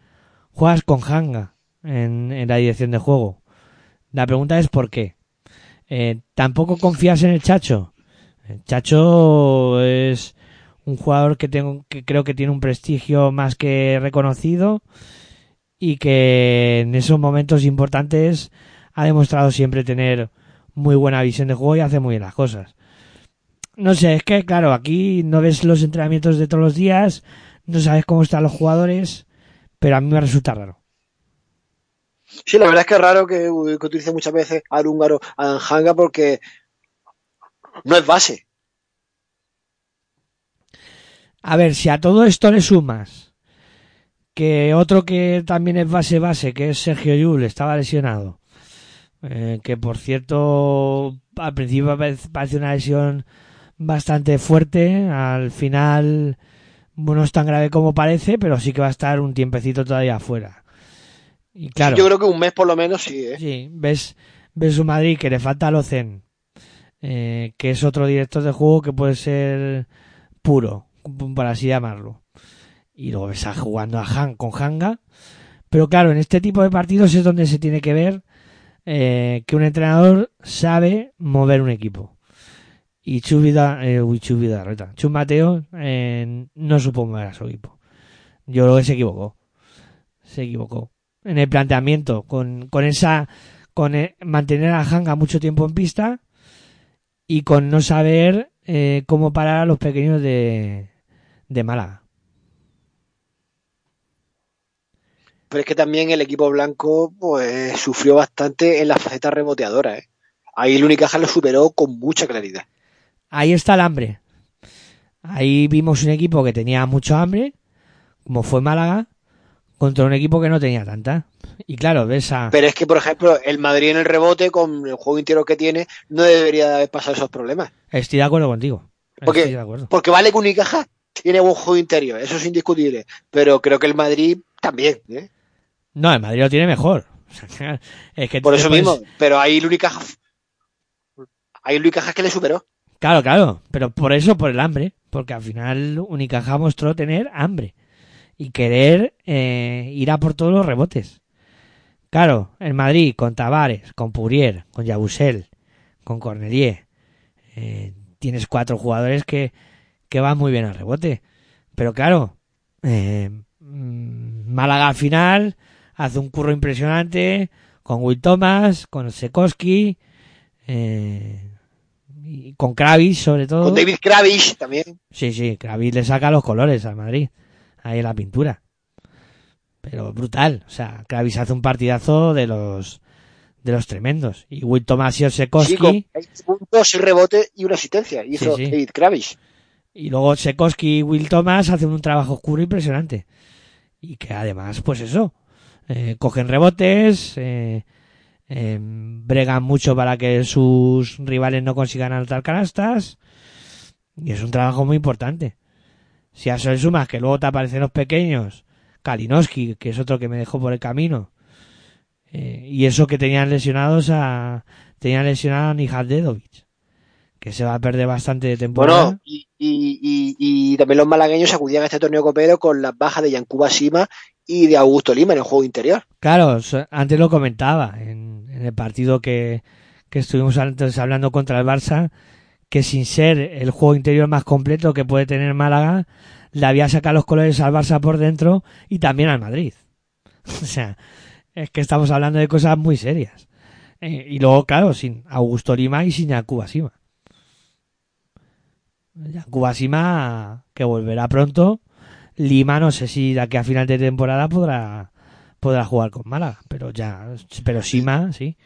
juegas con Hanga en, la dirección de juego. La pregunta es ¿por qué? Eh, ¿Tampoco confías en el Chacho? El Chacho es un jugador que, tengo, que creo que tiene un prestigio más que reconocido y que en esos momentos importantes ha demostrado siempre tener muy buena visión de juego y hace muy bien las cosas. No sé, es que claro, aquí no ves los entrenamientos de todos los días, no sabes cómo están los jugadores, pero a mí me resulta raro. Sí, la verdad es que es raro que, que utilice muchas veces al húngaro a Hanga porque no es base. A ver, si a todo esto le sumas que otro que también es base base, que es Sergio Yul, estaba lesionado, eh, que por cierto al principio parece una lesión bastante fuerte, al final no es tan grave como parece, pero sí que va a estar un tiempecito todavía afuera. Y claro, Yo creo que un mes por lo menos sí, ¿eh? Sí, ves, ves un Madrid que le falta a Locen, eh, que es otro director de juego que puede ser puro, por así llamarlo. Y luego ves a jugando a Han con Hanga. Pero claro, en este tipo de partidos es donde se tiene que ver eh, que un entrenador sabe mover un equipo. Y Chubida, eh, uy, Chubida, reta. Chus Mateo eh, no supo mover a su equipo. Yo creo que se equivocó. Se equivocó en el planteamiento, con, con esa, con eh, mantener a Hanga mucho tiempo en pista y con no saber eh, cómo parar a los pequeños de, de Málaga. Pero es que también el equipo blanco pues sufrió bastante en la faceta reboteadora, ¿eh? Ahí el Unicaja lo superó con mucha claridad. Ahí está el hambre. Ahí vimos un equipo que tenía mucho hambre, como fue Málaga, contra un equipo que no tenía tanta. Y claro, ves a... Pero es que, por ejemplo, el Madrid en el rebote, con el juego interior que tiene, no debería de haber pasado esos problemas. Estoy de acuerdo contigo. Porque- Estoy de acuerdo. Porque vale que Unicaja tiene buen juego interior, eso es indiscutible. Pero creo que el Madrid también, ¿eh? No, el Madrid lo tiene mejor. (laughs) es que Por eso puedes- mismo. Pero ahí el Unicaja... Ahí Unicaja que le superó. Claro, claro, pero por eso, por el hambre, porque al final Unicaja mostró tener hambre y querer eh, ir a por todos los rebotes. Claro, el Madrid con Tavares, con Purier, con Yabusel, con Cornelier, eh, tienes cuatro jugadores que, que van muy bien al rebote. Pero claro, eh, mm, Málaga al final hace un curro impresionante con Will Thomas, con Sekowski, eh, y con Kravis sobre todo. Con David Kravitz también. Sí, sí, Kravis le saca los colores al Madrid, ahí en la pintura. Pero brutal, o sea, Kravis hace un partidazo de los de los tremendos. Y Will Thomas y Sí, Sekowski, con 20 puntos, 6 rebotes y una asistencia. Hizo Sí, sí. David Kravitz. Y luego Sekoski y Will Thomas hacen un trabajo oscuro impresionante. Y que además, pues eso, eh, cogen rebotes, eh, eh, bregan mucho para que sus rivales no consigan anotar canastas. Y es un trabajo muy importante. Si a eso le sumas que luego te aparecen los pequeños, Kalinowski, que es otro que me dejó por el camino, eh, y eso que tenían lesionados a, tenían lesionado a Nihal Dedovic, que se va a perder bastante de temporada. Bueno, y, y- y- y también los malagueños acudían a este torneo copero con las bajas de Yancuba Sima y de Augusto Lima en el juego interior. Claro, antes lo comentaba en, en el partido que, que estuvimos antes hablando contra el Barça, que sin ser el juego interior más completo que puede tener Málaga, le había sacado los colores al Barça por dentro y también al Madrid. (laughs) O sea, es que estamos hablando de cosas muy serias. Eh, y luego, claro, sin Augusto Lima y sin Yacuba Sima. Yacuba Sima, que volverá pronto. Lima, no sé si de aquí a final de temporada podrá, podrá jugar con Málaga, pero ya, pero Sima, sí.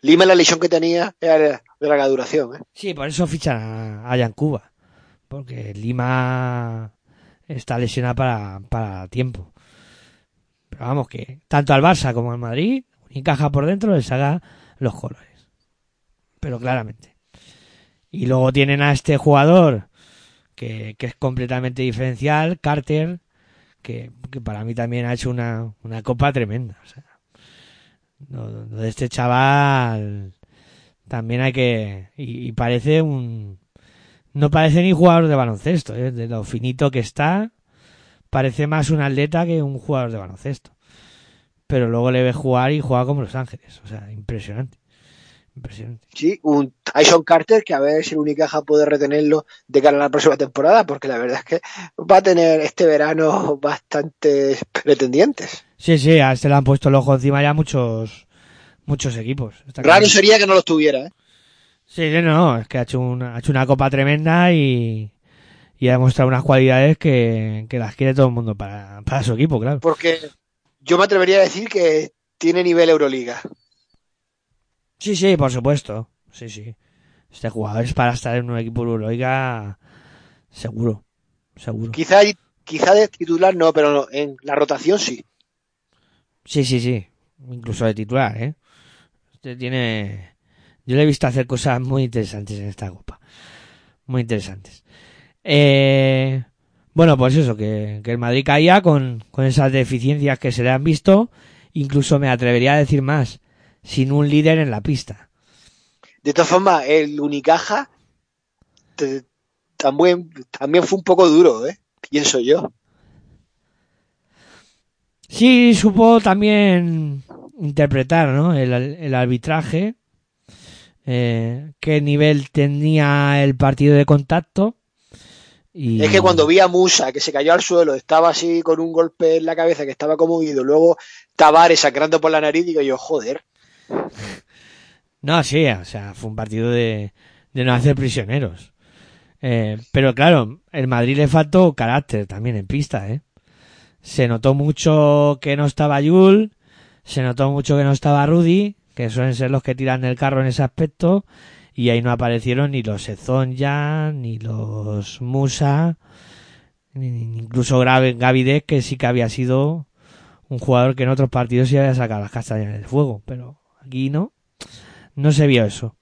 Lima la lesión que tenía era de larga duración. ¿eh? Sí, por eso fichan a, Yancuba. Porque Lima está lesionada para, para tiempo. Pero vamos, que tanto al Barça como al Madrid, encaja por dentro, les haga los colores. Pero claramente. Y luego tienen a este jugador que, que es completamente diferencial, Carter, que, que para mí también ha hecho una, una copa tremenda. O sea, de este chaval también hay que y, y parece un no parece ni jugador de baloncesto ¿eh? de lo finito que está parece más un atleta que un jugador de baloncesto pero luego le ves jugar y juega como Los Ángeles o sea impresionante impresionante Sí, un Tyson Carter que a ver si el Unicaja puede retenerlo de cara a la próxima temporada, porque la verdad es que va a tener este verano bastantes pretendientes. sí sí a este le han puesto el ojo encima ya muchos muchos equipos Está claro. Raro sería que no los tuviera. ¿eh? Sí, sí, no, es que ha hecho una, ha hecho una copa tremenda y, y ha demostrado unas cualidades que, que las quiere todo el mundo para, para su equipo, claro. Porque yo me atrevería a decir que tiene nivel Euroliga. Sí, sí, por supuesto. Sí, sí. Este jugador es para estar en un equipo Euroliga seguro, seguro. Quizá, quizá de titular no, pero en la rotación sí. Sí, sí, sí. Incluso de titular, ¿eh? Este tiene... Yo le he visto hacer cosas muy interesantes en esta copa. Muy interesantes. Eh... Bueno, pues eso, que, que el Madrid caía con, con esas deficiencias que se le han visto. Incluso me atrevería a decir más, sin un líder en la pista. De todas formas, el Unicaja te- también, también fue un poco duro, ¿eh? pienso yo. Sí, supo también interpretar ¿no? el, el arbitraje, eh, qué nivel tenía el partido de contacto. Y... Es que cuando vi a Musa que se cayó al suelo, estaba así con un golpe en la cabeza que estaba como oído, luego Tavares sacrando por la nariz, digo yo, joder. (laughs) No, sí, o sea, fue un partido de, de no hacer prisioneros. Eh, pero claro, el Madrid le faltó carácter también en pista, ¿eh? Se notó mucho que no estaba Yul, se notó mucho que no estaba Rudy, que suelen ser los que tiran el carro en ese aspecto, y ahí no aparecieron ni los Ezonja, ni los Musa, ni- incluso Gavi Gavi Deck, que sí que había sido un jugador que en otros partidos sí había sacado las castañas del fuego, pero aquí no, no se vio eso.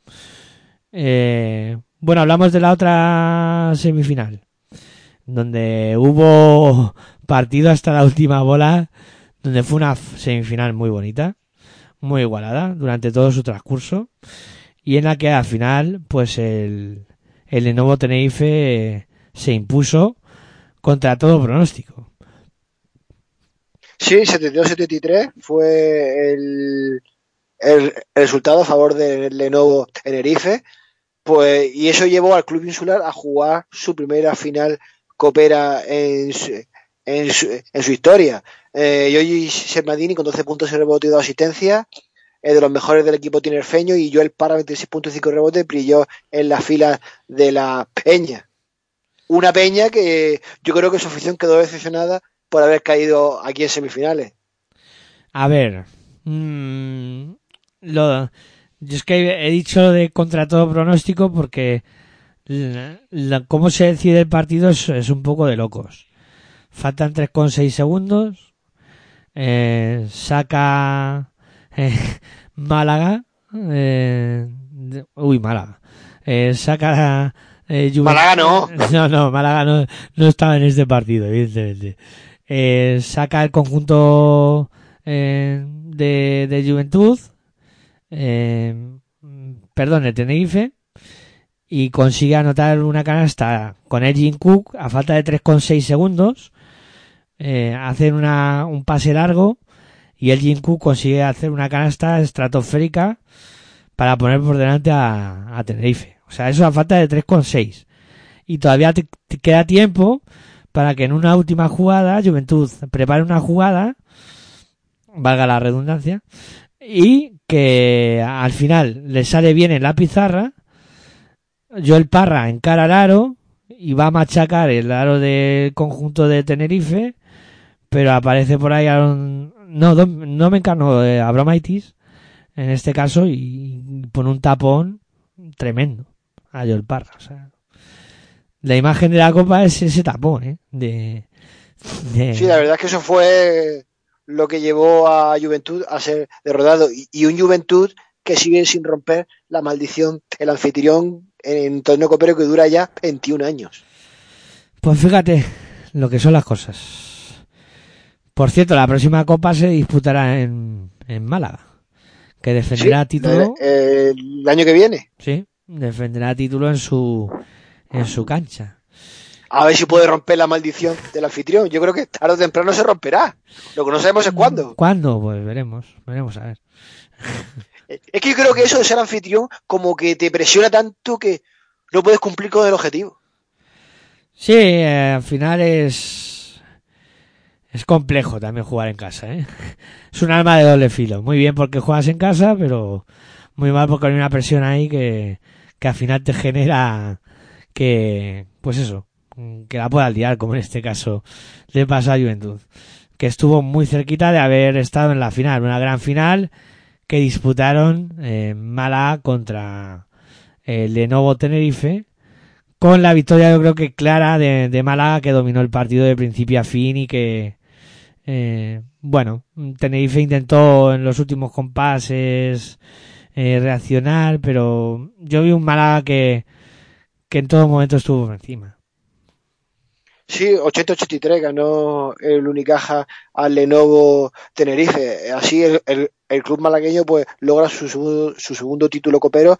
Eh, bueno, hablamos de la otra semifinal, donde hubo partido hasta la última bola, donde fue una semifinal muy bonita, muy igualada durante todo su transcurso, y en la que al final, pues el, el Lenovo Tenerife eh, se impuso contra todo pronóstico. Sí, 72-73 fue el, el, resultado a favor del Lenovo Tenerife, pues, y eso llevó al club insular a jugar su primera final copera en en su, en su historia. Eh, Yoyi Sermadini con 12 puntos y rebote y 2 asistencias, es de los mejores del equipo tinerfeño, y Joel Parra 26.5 rebotes brilló en las filas de la Peña. Una Peña que yo creo que su afición quedó decepcionada por haber caído aquí en semifinales. A ver, mm, lo, yo es que he dicho de contra todo pronóstico porque la- cómo se decide el partido es, es un poco de locos. Faltan 3,6 segundos. eh, saca eh, (laughs) Málaga. eh, uy, Málaga. Eh, saca eh, Málaga no. (laughs) No, no, Málaga no, no estaba en este partido, evidentemente. Eh, saca el conjunto eh, de, de Juventud. eh, perdón, el Tenerife y consigue anotar una canasta con Elgin Cook a falta de 3,6 segundos. Eh, hacen una, un pase largo y Elgin Cook consigue hacer una canasta estratosférica para poner por delante a, Tenerife. O sea, eso a falta de 3,6. Y todavía te, queda tiempo para que en una última jugada Juventud prepare una jugada, valga la redundancia, y que al final le sale bien en la pizarra. Joel Parra encara al aro y va a machacar el aro del conjunto de Tenerife, pero aparece por ahí Aaron, no, no me encarno eh, Abramaitis en este caso y pone un tapón tremendo a Joel Parra. O sea, la imagen de la copa es ese tapón, ¿eh? De, de- Sí, la verdad es que eso fue lo que llevó a Juventud a ser derrotado. Y, y un Juventud que sigue sin romper la maldición del anfitrión en torneo copero que dura ya 21 años. Pues fíjate lo que son las cosas. Por cierto, la próxima copa se disputará en, en Málaga. Que defenderá Sí, título. eh, el año que viene. Sí, defenderá título en su, en su cancha. A ver si puede romper la maldición del anfitrión. Yo creo que tarde o temprano se romperá. Lo que no sabemos es cuándo. ¿Cuándo? Pues veremos, veremos a ver. (laughs) Es que yo creo que eso de ser anfitrión como que te presiona tanto que no puedes cumplir con el objetivo. Sí, eh, al final es es complejo también jugar en casa, ¿eh? Es un arma de doble filo. Muy bien porque juegas en casa, pero muy mal porque hay una presión ahí que, que al final te genera que, pues eso, que la puedas liar, como en este caso le pasa a Juventud, que estuvo muy cerquita de haber estado en la final, una gran final que disputaron eh, Málaga contra el Lenovo Tenerife, con la victoria yo creo que clara de, de Málaga que dominó el partido de principio a fin y que eh, bueno Tenerife intentó en los últimos compases eh, reaccionar pero yo vi un Málaga que que en todo momento estuvo encima Sí, 80-83 ganó el Unicaja al Lenovo Tenerife. Así el, el- club malagueño pues logra su su segundo título copero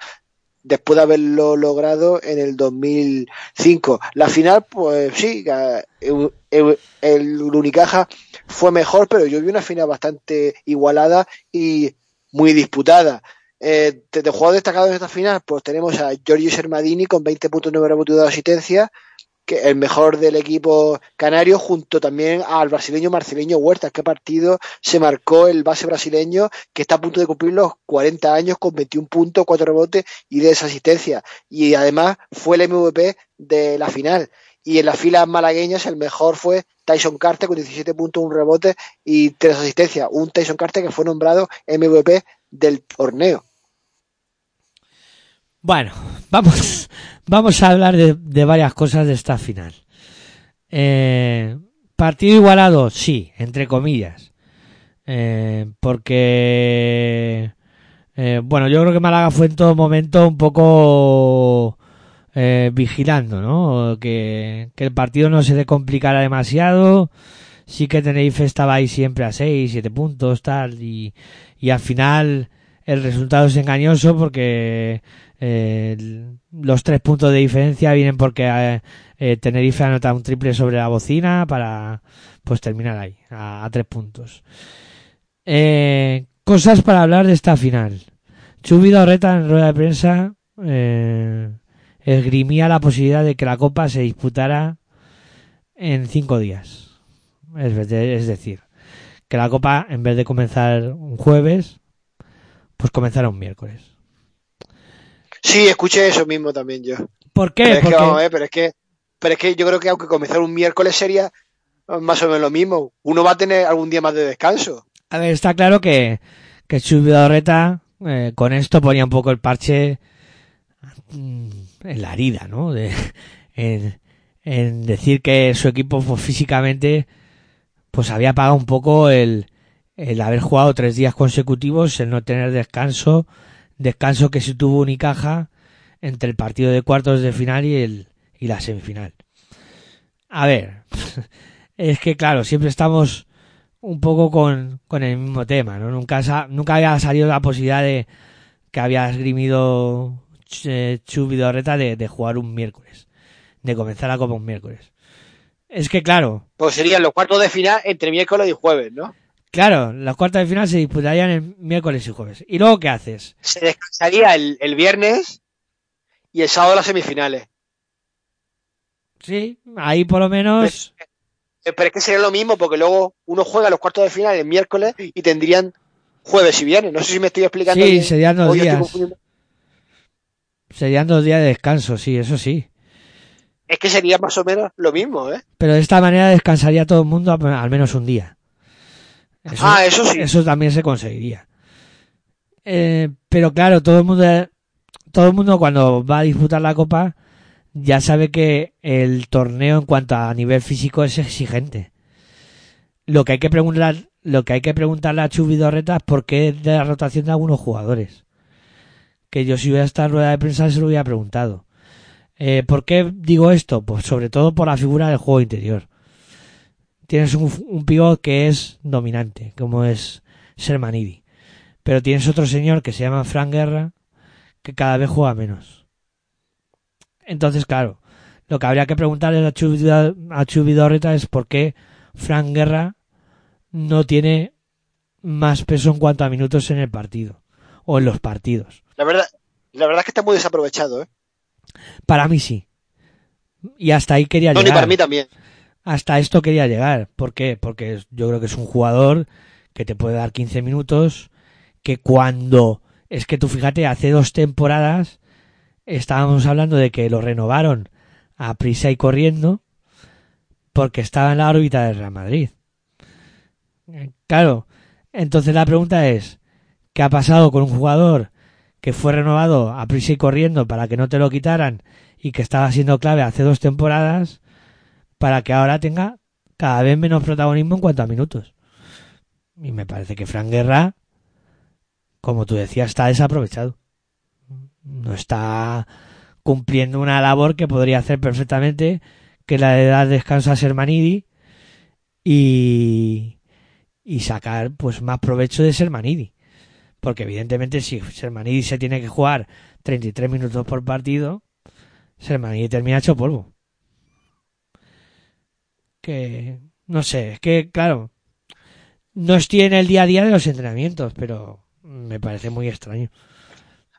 después de haberlo logrado en el 2005. La final, pues sí, el Unicaja fue mejor, pero yo vi una final bastante igualada y muy disputada. Eh, de, de jugadores destacados en esta final, pues tenemos a Giorgio Sermadini con 20 puntos, 9 rebotes y 2 asistencias, que el mejor del equipo canario, junto también al brasileño Marcelinho Huertas. ¿Qué partido se marcó el base brasileño que está a punto de cumplir los 40 años con 21 puntos, 4 rebotes y 10 asistencias? Y además fue el MVP de la final. Y en las filas malagueñas el mejor fue Tyson Carter con 17 puntos, un rebote y 3 asistencias. Un Tyson Carter que fue nombrado MVP del torneo. Bueno, vamos, (laughs) vamos a hablar de, de varias cosas de esta final. Eh, partido igualado, sí, entre comillas. Eh, porque, eh, bueno, yo creo que Málaga fue en todo momento un poco eh, vigilando, ¿no? Que, el partido no se le complicara demasiado. Sí que Tenerife estaba ahí siempre a 6, 7 puntos, tal, y, y al final el resultado es engañoso porque eh, los tres puntos de diferencia vienen porque eh, eh, Tenerife anota un triple sobre la bocina para pues terminar ahí a, a tres puntos. Eh, cosas para hablar de esta final. Chubido Reta en rueda de prensa eh, esgrimía la posibilidad de que la copa se disputara en cinco días. Es, de- es decir, que la copa en vez de comenzar un jueves, pues comenzara un miércoles. Sí, escuché eso mismo también yo. ¿Por Pero qué? que, vamos pero es que, pero es que yo creo que aunque comenzar un miércoles sería más o menos lo mismo. Uno va a tener algún día más de descanso. A ver, está claro que, que Chubidorreta eh, con esto ponía un poco el parche en la herida, ¿no? De, (laughs) en, decir que su equipo pues, físicamente pues había pagado un poco el, el haber jugado tres días consecutivos, el no tener descanso, descanso que se tuvo Unicaja entre el partido de cuartos de final y el y la semifinal. A ver, (laughs) es que claro, siempre estamos un poco con, con el mismo tema, ¿no? Nunca, nunca había salido la posibilidad de que había esgrimido Chu Vidorreta de, de jugar un miércoles, de comenzar la Copa un miércoles. Es que claro, Pues serían los cuartos de final entre miércoles y jueves, ¿no? claro, las cuartas de final se disputarían el miércoles y jueves. ¿Y luego qué haces? Se descansaría el, el viernes y el sábado las semifinales. Sí, ahí por lo menos... Eh, Pero es que sería lo mismo porque luego uno juega los cuartos de final el miércoles y tendrían jueves y viernes. No sé si me estoy explicando Sí, bien. serían dos estoy días. Serían dos días de descanso, sí, eso sí. Es que sería más o menos lo mismo, ¿eh? Pero de esta manera descansaría todo el mundo al menos un día. Ah, eso sí. Eso también se conseguiría. Eh, pero claro, todo el mundo, todo el mundo cuando va a disputar la copa ya sabe que el torneo en cuanto a nivel físico es exigente. Lo que hay que preguntar, lo que hay que preguntarle a Chu Vidorreta es por qué de la rotación de algunos jugadores. Que yo si hubiera estado en rueda de prensa se lo hubiera preguntado. Eh, ¿Por qué digo esto? Pues sobre todo por la figura del juego interior. Tienes un, un pivot que es dominante, como es Sermanidi. Pero tienes otro señor que se llama Frank Guerra, que cada vez juega menos. Entonces, claro, lo que habría que preguntarle a Chu, a Chu Vidorreta es por qué Frank Guerra no tiene más peso en cuanto a minutos en el partido o en los partidos. La verdad, la verdad es que está muy desaprovechado, ¿eh? Para mí sí. Y hasta ahí quería No, ni llegar. para mí también. Hasta esto quería llegar. ¿Por qué? Porque yo creo que es un jugador que te puede dar 15 minutos, que cuando... Es que tú fíjate, hace dos temporadas estábamos hablando de que lo renovaron a prisa y corriendo porque estaba en la órbita del Real Madrid. Eh, Claro, entonces la pregunta es, ¿qué ha pasado con un jugador que fue renovado a prisa y corriendo para que no te lo quitaran y que estaba siendo clave hace dos temporadas para que ahora tenga cada vez menos protagonismo en cuanto a minutos? Y me parece que Fran Guerra, como tú decías, está desaprovechado. No está cumpliendo una labor que podría hacer perfectamente, que la de dar descanso a Sermanidi y, y sacar pues más provecho de Sermanidi. Porque evidentemente si Sermanidi se tiene que jugar 33 minutos por partido, Sermanidi termina hecho polvo. Que no sé, es que claro, no estoy en el día a día de los entrenamientos, pero me parece muy extraño.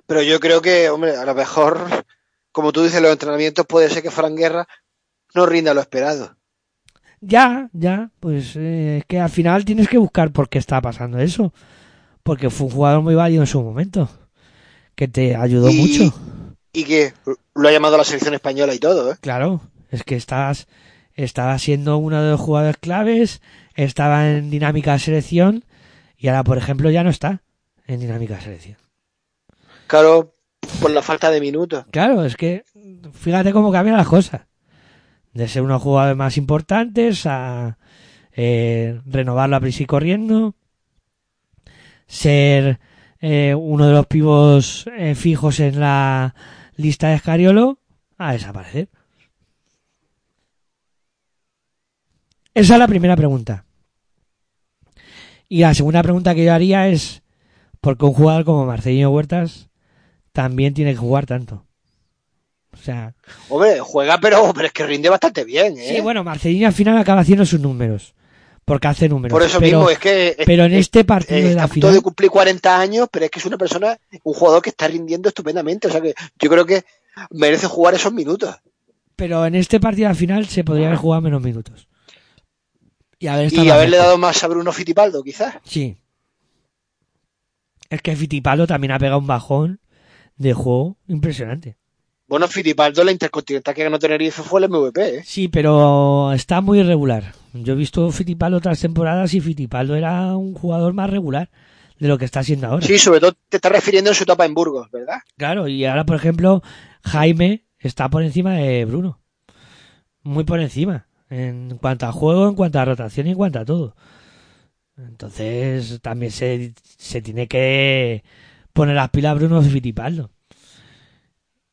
Pero yo creo que, hombre, a lo mejor, como tú dices, los entrenamientos puede ser que Fran Guerra no rinda lo esperado. Ya, ya, pues eh, es que al final tienes que buscar por qué está pasando eso. Porque fue un jugador muy válido en su momento. Que te ayudó Y- mucho. Y que lo ha llamado a la selección española y todo, ¿eh? Claro, es que estabas, estaba siendo uno de los jugadores claves, estaba en dinámica de selección y ahora, por ejemplo, ya no está en dinámica de selección. Claro, por la falta de minutos. Claro, es que fíjate cómo cambian las cosas. De ser uno de los jugadores más importantes a eh, renovarlo a prisa y corriendo, ser eh, uno de los pivos eh, fijos en la lista de Escariolo, a desaparecer. Esa es la primera pregunta. Y la segunda pregunta que yo haría es, ¿por qué un jugador como Marcelino Huertas también tiene que jugar tanto? O sea, Hombre, juega, pero, pero es que rinde bastante bien, ¿eh? sí, bueno, Marcelino al final acaba haciendo sus números, porque hace números. por eso pero, mismo es que es- pero en es- este partido eh, de la a punto de final, cumplir 40 años, pero es que es una persona, un jugador que está rindiendo estupendamente. O sea que yo creo que merece jugar esos minutos. pero en este partido de la final se podría haber jugado menos minutos. Y haber Y haberle lejos. dado más a Bruno Fittipaldo, quizás. Sí. Es que Fitipaldo también ha pegado un bajón de juego impresionante. Bueno, Fittipaldo, la Intercontinental que ganó Tenerife fue el MVP, ¿eh? Sí, pero está muy irregular. Yo he visto Fitipaldo otras temporadas y Fitipaldo era un jugador más regular de lo que está siendo ahora. Sí, sobre todo te estás refiriendo en su etapa en Burgos, ¿verdad? Claro, y ahora, por ejemplo, Jaime está por encima de Bruno. Muy por encima. En cuanto a juego, en cuanto a rotación y en cuanto a todo. Entonces también se, se tiene que poner las pilas Bruno Fittipaldo.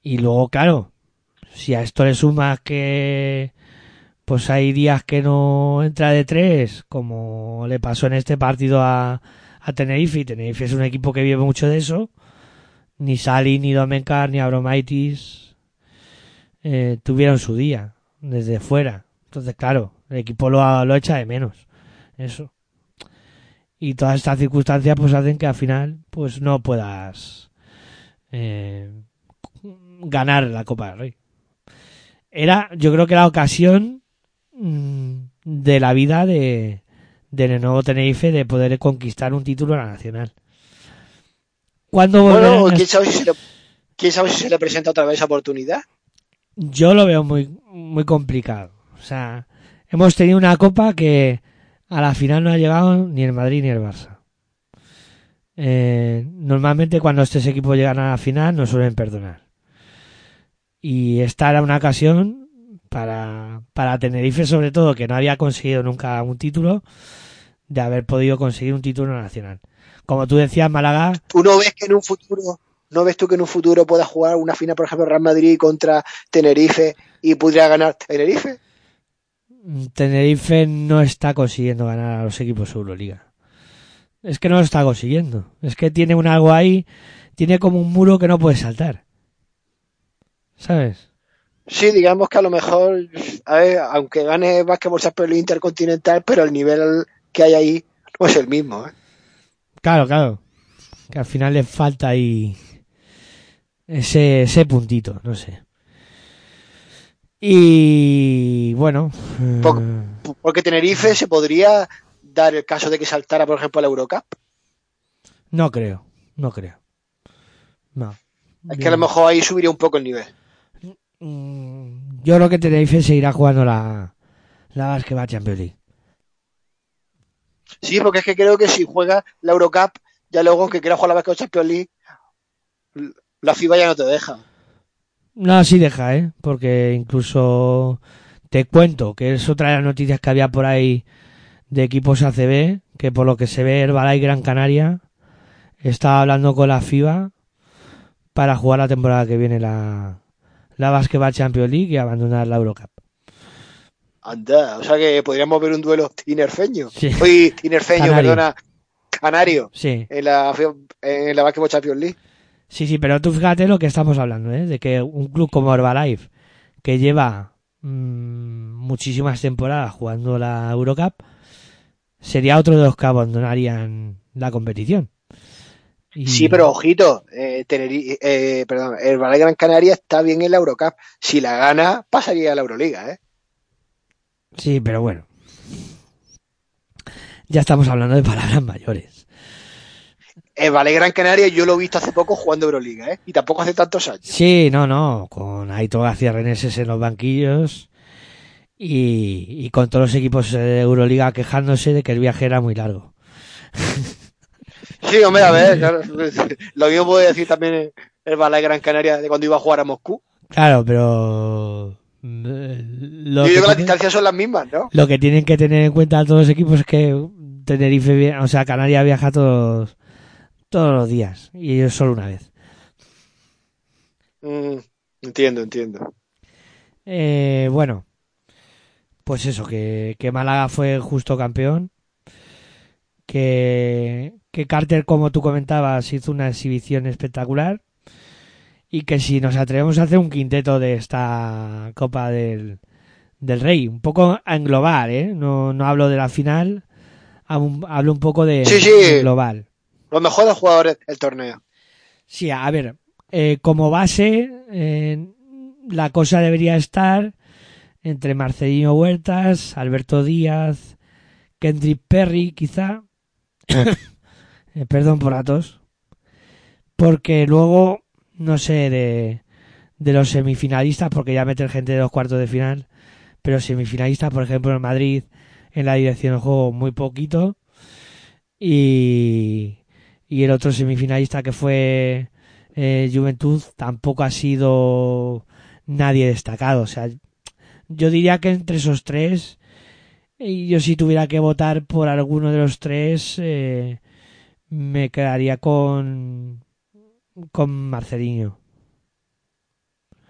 Y luego, claro, si a esto le sumas que pues hay días que no entra de tres, como le pasó en este partido a, a Tenerife, y Tenerife es un equipo que vive mucho de eso, ni Sali, ni Domencar, ni Abromaitis eh, tuvieron su día desde fuera. Entonces, claro, el equipo lo, lo echa de menos. Eso. Y todas estas circunstancias pues hacen que al final pues no puedas eh, ganar la Copa del Rey. Era, yo creo que la ocasión mm, de la vida de del nuevo Tenerife de poder conquistar un título nacional. ¿Cuándo Bueno, a- ¿quién sabe, si se le, quién sabe si se le presenta otra vez esa oportunidad? Yo lo veo muy, muy complicado. O sea, hemos tenido una copa que a la final no ha llegado ni el Madrid ni el Barça. Eh, normalmente cuando estos equipos llegan a la final no suelen perdonar. Y esta era una ocasión para, para Tenerife sobre todo, que no había conseguido nunca un título, de haber podido conseguir un título nacional. Como tú decías, Málaga, ¿Tú no ves que en un futuro, no ves tú que en un futuro pueda jugar una final, por ejemplo, Real Madrid contra Tenerife y pudiera ganar Tenerife? Tenerife no está consiguiendo ganar a los equipos de Euroliga. Es que no lo está consiguiendo. Es que tiene un algo ahí, tiene como un muro que no puede saltar. ¿Sabes? Sí, digamos que a lo mejor, a ver, aunque gane Básquetbol Champions Intercontinental, pero el nivel que hay ahí no es el mismo. ¿eh? Claro, claro. Que al final le falta ahí ese, ese puntito, no sé. Y bueno. Eh, Porque Tenerife se podría dar el caso de que saltara, por ejemplo, a la Eurocup. no creo, no creo. No. Es que a lo mejor ahí subiría un poco el nivel. Mm, Yo creo que Tenerife seguirá jugando la, la Basketball Champions League. Sí, porque es que creo que si juega la Eurocup, ya luego, aunque quiera jugar la Básquetbol Champions League, la FIBA ya no te deja. No, sí deja, ¿eh? Porque incluso te cuento que es otra de las noticias que había por ahí de equipos ACB, que por lo que se ve Herbalife Gran Canaria está hablando con la FIBA para jugar la temporada que viene la, la Basketball Champions League y abandonar la Eurocup. Anda, o sea que podríamos ver un duelo tinerfeño. Sí. Uy, tinerfeño, Canario. perdona. Canario. Sí, En la, en la Básquetbol Champions League. sí, sí, pero tú fíjate lo que estamos hablando, ¿eh? De que un club como Herbalife, que lleva mm, muchísimas temporadas jugando la Eurocup, sería otro de los que abandonarían la competición. Y- Sí, pero ojito, eh, eh, perdón, el Ballet Gran Canaria está bien en la Eurocup. Si la gana, pasaría a la Euroliga, ¿eh? Sí, pero bueno. Ya estamos hablando de palabras mayores. El Ballet Gran Canaria yo lo he visto hace poco jugando Euroliga, ¿eh? Y tampoco hace tantos años. Sí, no, no, con Aitor García Reneses en los banquillos y, y con todos los equipos de Euroliga quejándose de que el viaje era muy largo. (laughs) Sí, hombre, a ver, claro, lo mismo puede decir también el Ballet Gran Canaria de cuando iba a jugar a Moscú. Claro, pero eh, lo Yo que, digo que las distancias son las mismas, ¿no? lo que tienen que tener en cuenta todos los equipos es que Tenerife, o sea, Canarias viaja todos todos los días y ellos solo una vez. Mm, entiendo, entiendo. Eh, bueno, pues eso, que, que Málaga fue justo campeón. Que, que Carter, como tú comentabas, hizo una exhibición espectacular. Y que si nos atrevemos a hacer un quinteto de esta Copa del, del Rey, un poco a englobar, ¿eh? No, no hablo de la final, hablo un poco de Sí, sí. de global. Los mejores jugadores del torneo. Sí, a ver, eh, como base, eh, la cosa debería estar entre Marcelino Huertas, Alberto Díaz, Kendrick Perry, quizá. (laughs) Eh, perdón por la tos. Porque luego, no sé, de, los semifinalistas, porque ya meter gente de los cuartos de final, pero semifinalistas, por ejemplo, en Madrid, en la dirección del juego, muy poquito. Y, y el otro semifinalista que fue eh, Juventud tampoco ha sido nadie destacado. O sea, yo diría que entre esos tres, yo si tuviera que votar por alguno de los tres, eh, me quedaría con con Marcelinho.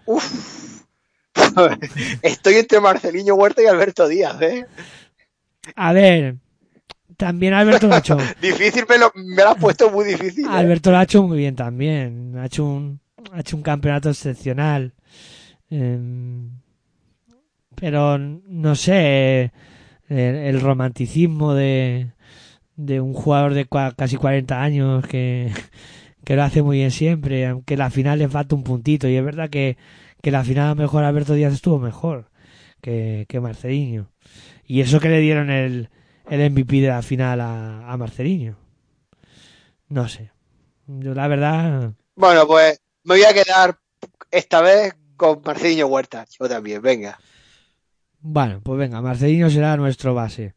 Uf. (laughs) Estoy entre Marceliño Huerta y Alberto Díaz, ¿eh? A ver, también Alberto hecho. (laughs) Difícil, me lo, me lo has puesto muy difícil. ¿eh? Alberto lo ha hecho muy bien también. Ha hecho un, ha hecho un campeonato excepcional. Em, pero no sé, el, el romanticismo de, de un jugador de casi 40 años que, que lo hace muy bien siempre, aunque la final le falta un puntito. Y es verdad que, que la final a lo mejor Alberto Díaz estuvo mejor que, que Marceliño. Y eso que le dieron el, el MVP de la final a, a Marceliño. No sé. Yo la verdad... Bueno, pues me voy a quedar esta vez con Marceliño Huerta. Yo también, venga. Bueno, pues venga, Marcelino será nuestro base.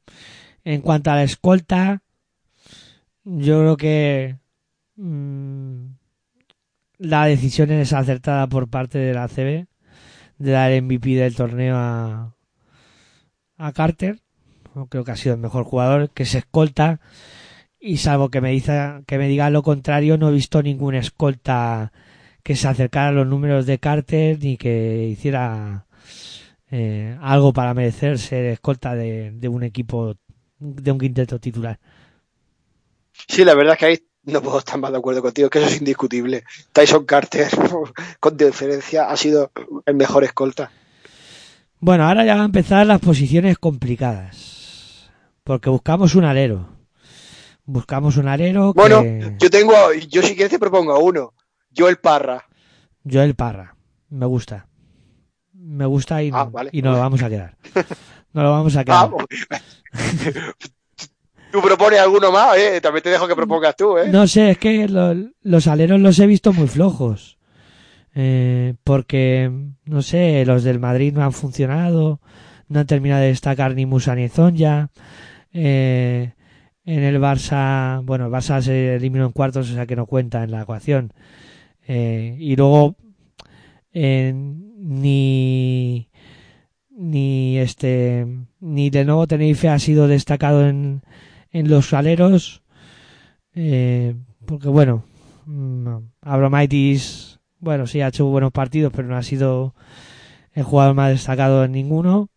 En cuanto a la escolta, yo creo que mm, la decisión es acertada por parte de la CB de dar el MVP del torneo a, a Carter. Creo que ha sido el mejor jugador, que se escolta. Y salvo que me, diga, que me diga lo contrario, no he visto ningún escolta que se acercara a los números de Carter ni que hiciera eh, algo para merecer ser escolta de, de un equipo, de un quinteto titular. Sí, la verdad es que ahí no puedo estar más de acuerdo contigo, que eso es indiscutible. Tyson Carter, (laughs) con diferencia, ha sido el mejor escolta. Bueno, ahora ya van a empezar las posiciones complicadas. Porque buscamos un alero. Buscamos un alero que... Bueno, yo tengo, yo si quieres te propongo a uno. Joel Parra. Joel Parra. Me gusta. Me gusta y, Ah, vale. y nos lo vamos a quedar. (laughs) Nos lo vamos a quedar. Ah, tú propones alguno más, eh. También te dejo que propongas tú, eh. No sé, es que lo- los aleros los he visto muy flojos. Eh, porque, no sé, los del Madrid no han funcionado. No han terminado de destacar ni Musa ni Zonja. Eh, en el Barça, bueno, el Barça se eliminó en cuartos, o sea que no cuenta en la ecuación. Eh, y luego, ni, ni este, ni de nuevo Tenerife ha sido destacado en, en los aleros. Eh, porque bueno, mm, Abromaitis, bueno, sí ha hecho buenos partidos, pero no ha sido el jugador más destacado en ninguno.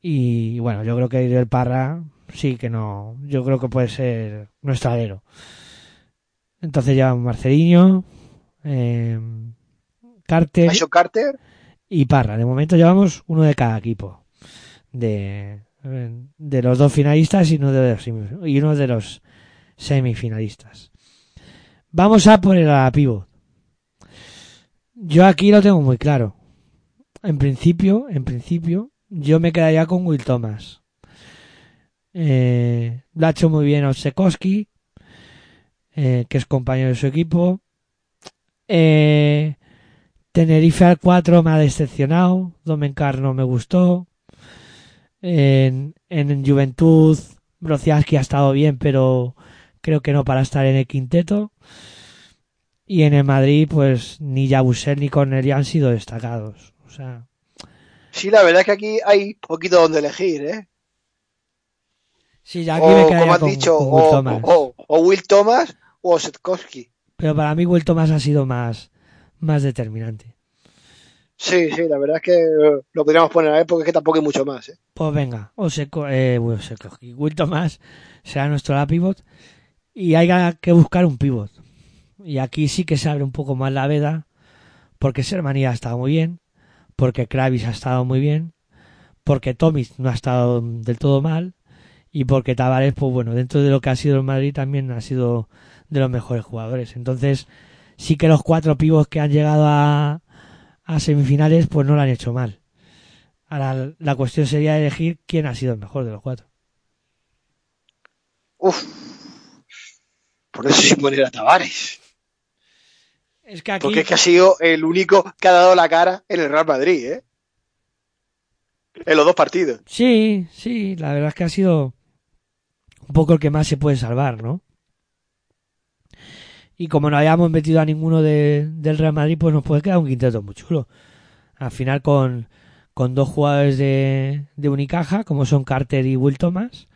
Y bueno, yo creo que el Parra sí que no, yo creo que puede ser nuestro alero. Entonces ya Marcelinho, eh, Carter Carter. y Parra. De momento llevamos uno de cada equipo. De, de los dos finalistas y uno de los, y uno de los semifinalistas. Vamos a poner a la pivot. Yo aquí lo tengo muy claro. En principio, en principio, yo me quedaría con Will Thomas. Eh, lo ha hecho muy bien Osekowski, eh, que es compañero de su equipo. Eh, Tenerife al 4 me ha decepcionado. Domencar no me gustó. En, en Juventud, Brociaski ha estado bien, pero creo que no para estar en el quinteto. Y en el Madrid, pues ni Yabusel ni Cornelia han sido destacados. O sea, Sí, la verdad es que aquí hay poquito donde elegir, eh. sí, ya aquí me O, como has con, dicho, con Will o, Thomas. o- o Will Thomas o Osetkowski. Pero para mí Will Thomas ha sido más, más determinante. Sí, sí, la verdad es que eh, lo podríamos poner a él porque es que tampoco hay mucho más, eh. Pues venga, Oseko, eh, bueno. Will Thomas será nuestro la pivot y hay que buscar un pivot. Y aquí sí que se abre un poco más la veda porque Sermani ha estado muy bien, porque Kravis ha estado muy bien, porque Tomic no ha estado del todo mal y porque Tavares, pues bueno, dentro de lo que ha sido el Madrid también ha sido de los mejores jugadores. Entonces, sí que los cuatro pivos que han llegado a, a semifinales, pues no lo han hecho mal. Ahora la cuestión sería elegir quién ha sido el mejor de los cuatro. Uf. Por eso sí poner a Tavares. Es que aquí Porque es que ha sido el único que ha dado la cara en el Real Madrid, ¿eh? En los dos partidos. sí, sí, la verdad es que ha sido un poco el que más se puede salvar, ¿no? Y como no hayamos metido a ninguno de- del Real Madrid, pues nos puede quedar un quinteto muy chulo. Al final con, con dos jugadores de, de Unicaja, como son Carter y Will Thomas,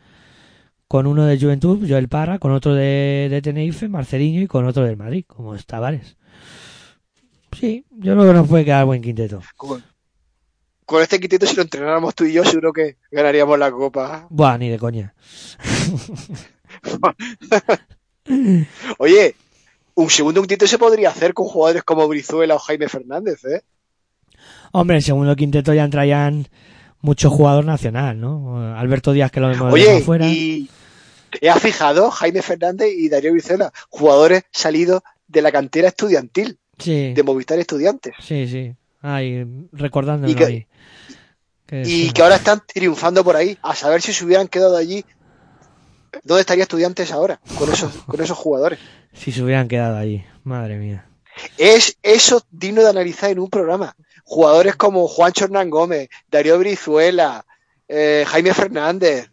con uno de Juventud, Joel Parra, con otro de, de Tenerife, Marceliño, y con otro del Madrid, como es Tavares. Sí, yo creo que nos puede quedar buen quinteto. Con, con este quinteto, si lo entrenáramos tú y yo, seguro que ganaríamos la copa. Buah, ni de coña. (laughs) Oye, un segundo quinteto se podría hacer con jugadores como Brizuela o Jaime Fernández, ¿eh? Hombre, el segundo quinteto ya entrarían mucho jugador nacional, ¿no? Alberto Díaz, que lo hemos dejado Oye, fuera. y ¿te has fijado? Jaime Fernández y Darío Brizuela, jugadores salidos de la cantera estudiantil, Sí, de Movistar Estudiantes, sí, sí. Ay, recordándolo Y que- ahí. Que y que ahora están triunfando por ahí. A saber si se hubieran quedado allí, ¿dónde estaría Estudiantes ahora con esos, (laughs) con esos jugadores? Si se hubieran quedado allí. Madre mía. Es eso digno de analizar en un programa. Jugadores como Juancho Hernán Gómez, Darío Brizuela, eh, Jaime Fernández.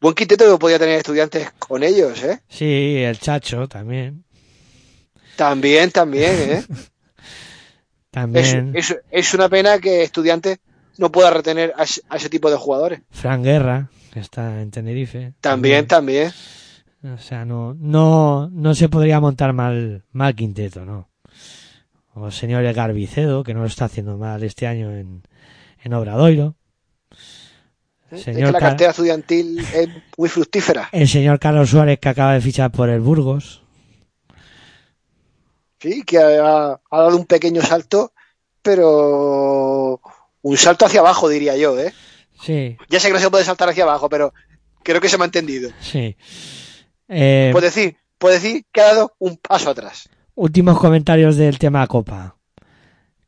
Buen quinteto que podía tener estudiantes con ellos, ¿eh? Sí, el Chacho también. También, también, ¿eh? (laughs) Es, También es- es una pena que estudiantes no pueda retener a, ese- a ese tipo de jugadores. Fran Guerra, que está en Tenerife. También, también. O sea, no, no, no se podría montar mal, mal quinteto, ¿no? O el señor Edgar Vicedo, que no lo está haciendo mal este año en, en Obradoiro. El Es que señor, la Car- cartera estudiantil es muy fructífera. el señor Carlos Suárez, que acaba de fichar por el Burgos. Sí, que ha, ha dado un pequeño salto, pero un salto hacia abajo, diría yo, ¿eh? Sí, Ya sé que no se puede saltar hacia abajo, pero creo que se me ha entendido. sí. Eh, Puedo decir, puedo decir que ha dado un paso atrás. Últimos comentarios del tema Copa.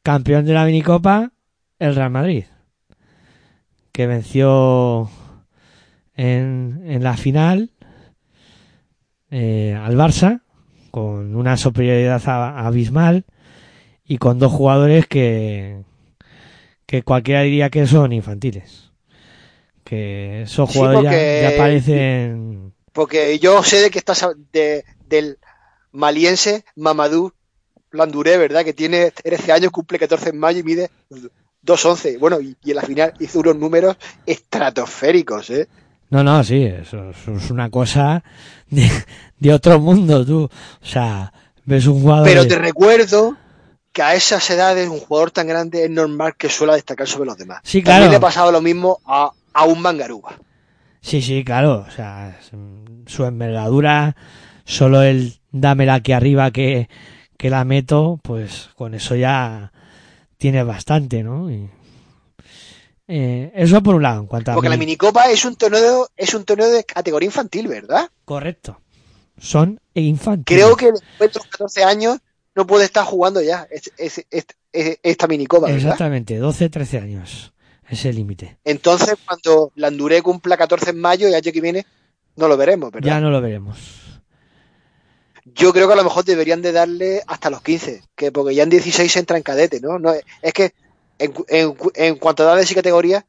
Campeón de la minicopa, el Real Madrid. Que venció en, en la final eh, al Barça con una superioridad abismal y con dos jugadores que, que cualquiera diría que son infantiles. Que esos Sí, jugadores ya- porque- ya, parecen... Porque yo sé de que estás de, del maliense Mamadou Landuré, ¿verdad? Que tiene 13 años, cumple 14 en mayo y mide 2.11. Bueno, y, y en la final hizo unos números estratosféricos, ¿eh? No, no, sí, eso, eso es una cosa de, de otro mundo, tú. O sea, ves un jugador... Pero de- te recuerdo que a esas edades un jugador tan grande es normal que suela destacar sobre los demás. Sí, También claro. le ha pasado lo mismo a, a un mangaruba. Sí, sí, claro. O sea, su envergadura, solo el dámela aquí arriba que, que la meto, pues con eso ya tiene bastante, ¿no? Y, eh, eso por un lado, en cuanto a... Porque la mini- minicopa es un torneo, es un torneo de categoría infantil, ¿verdad? Correcto. Son infantiles. Creo que después de los 14 años no puede estar jugando ya es- es- es- es- esta minicopa, ¿verdad? Exactamente, 12, 13 años. Es el límite. Entonces, cuando Landuré cumpla 14 en mayo, el año que viene, no lo veremos, ¿verdad? Ya no lo veremos. Yo creo que a lo mejor deberían de darle hasta los 15, que porque ya en 16 entra en cadete, ¿no? no es que en, en en cuanto a edades y categorías,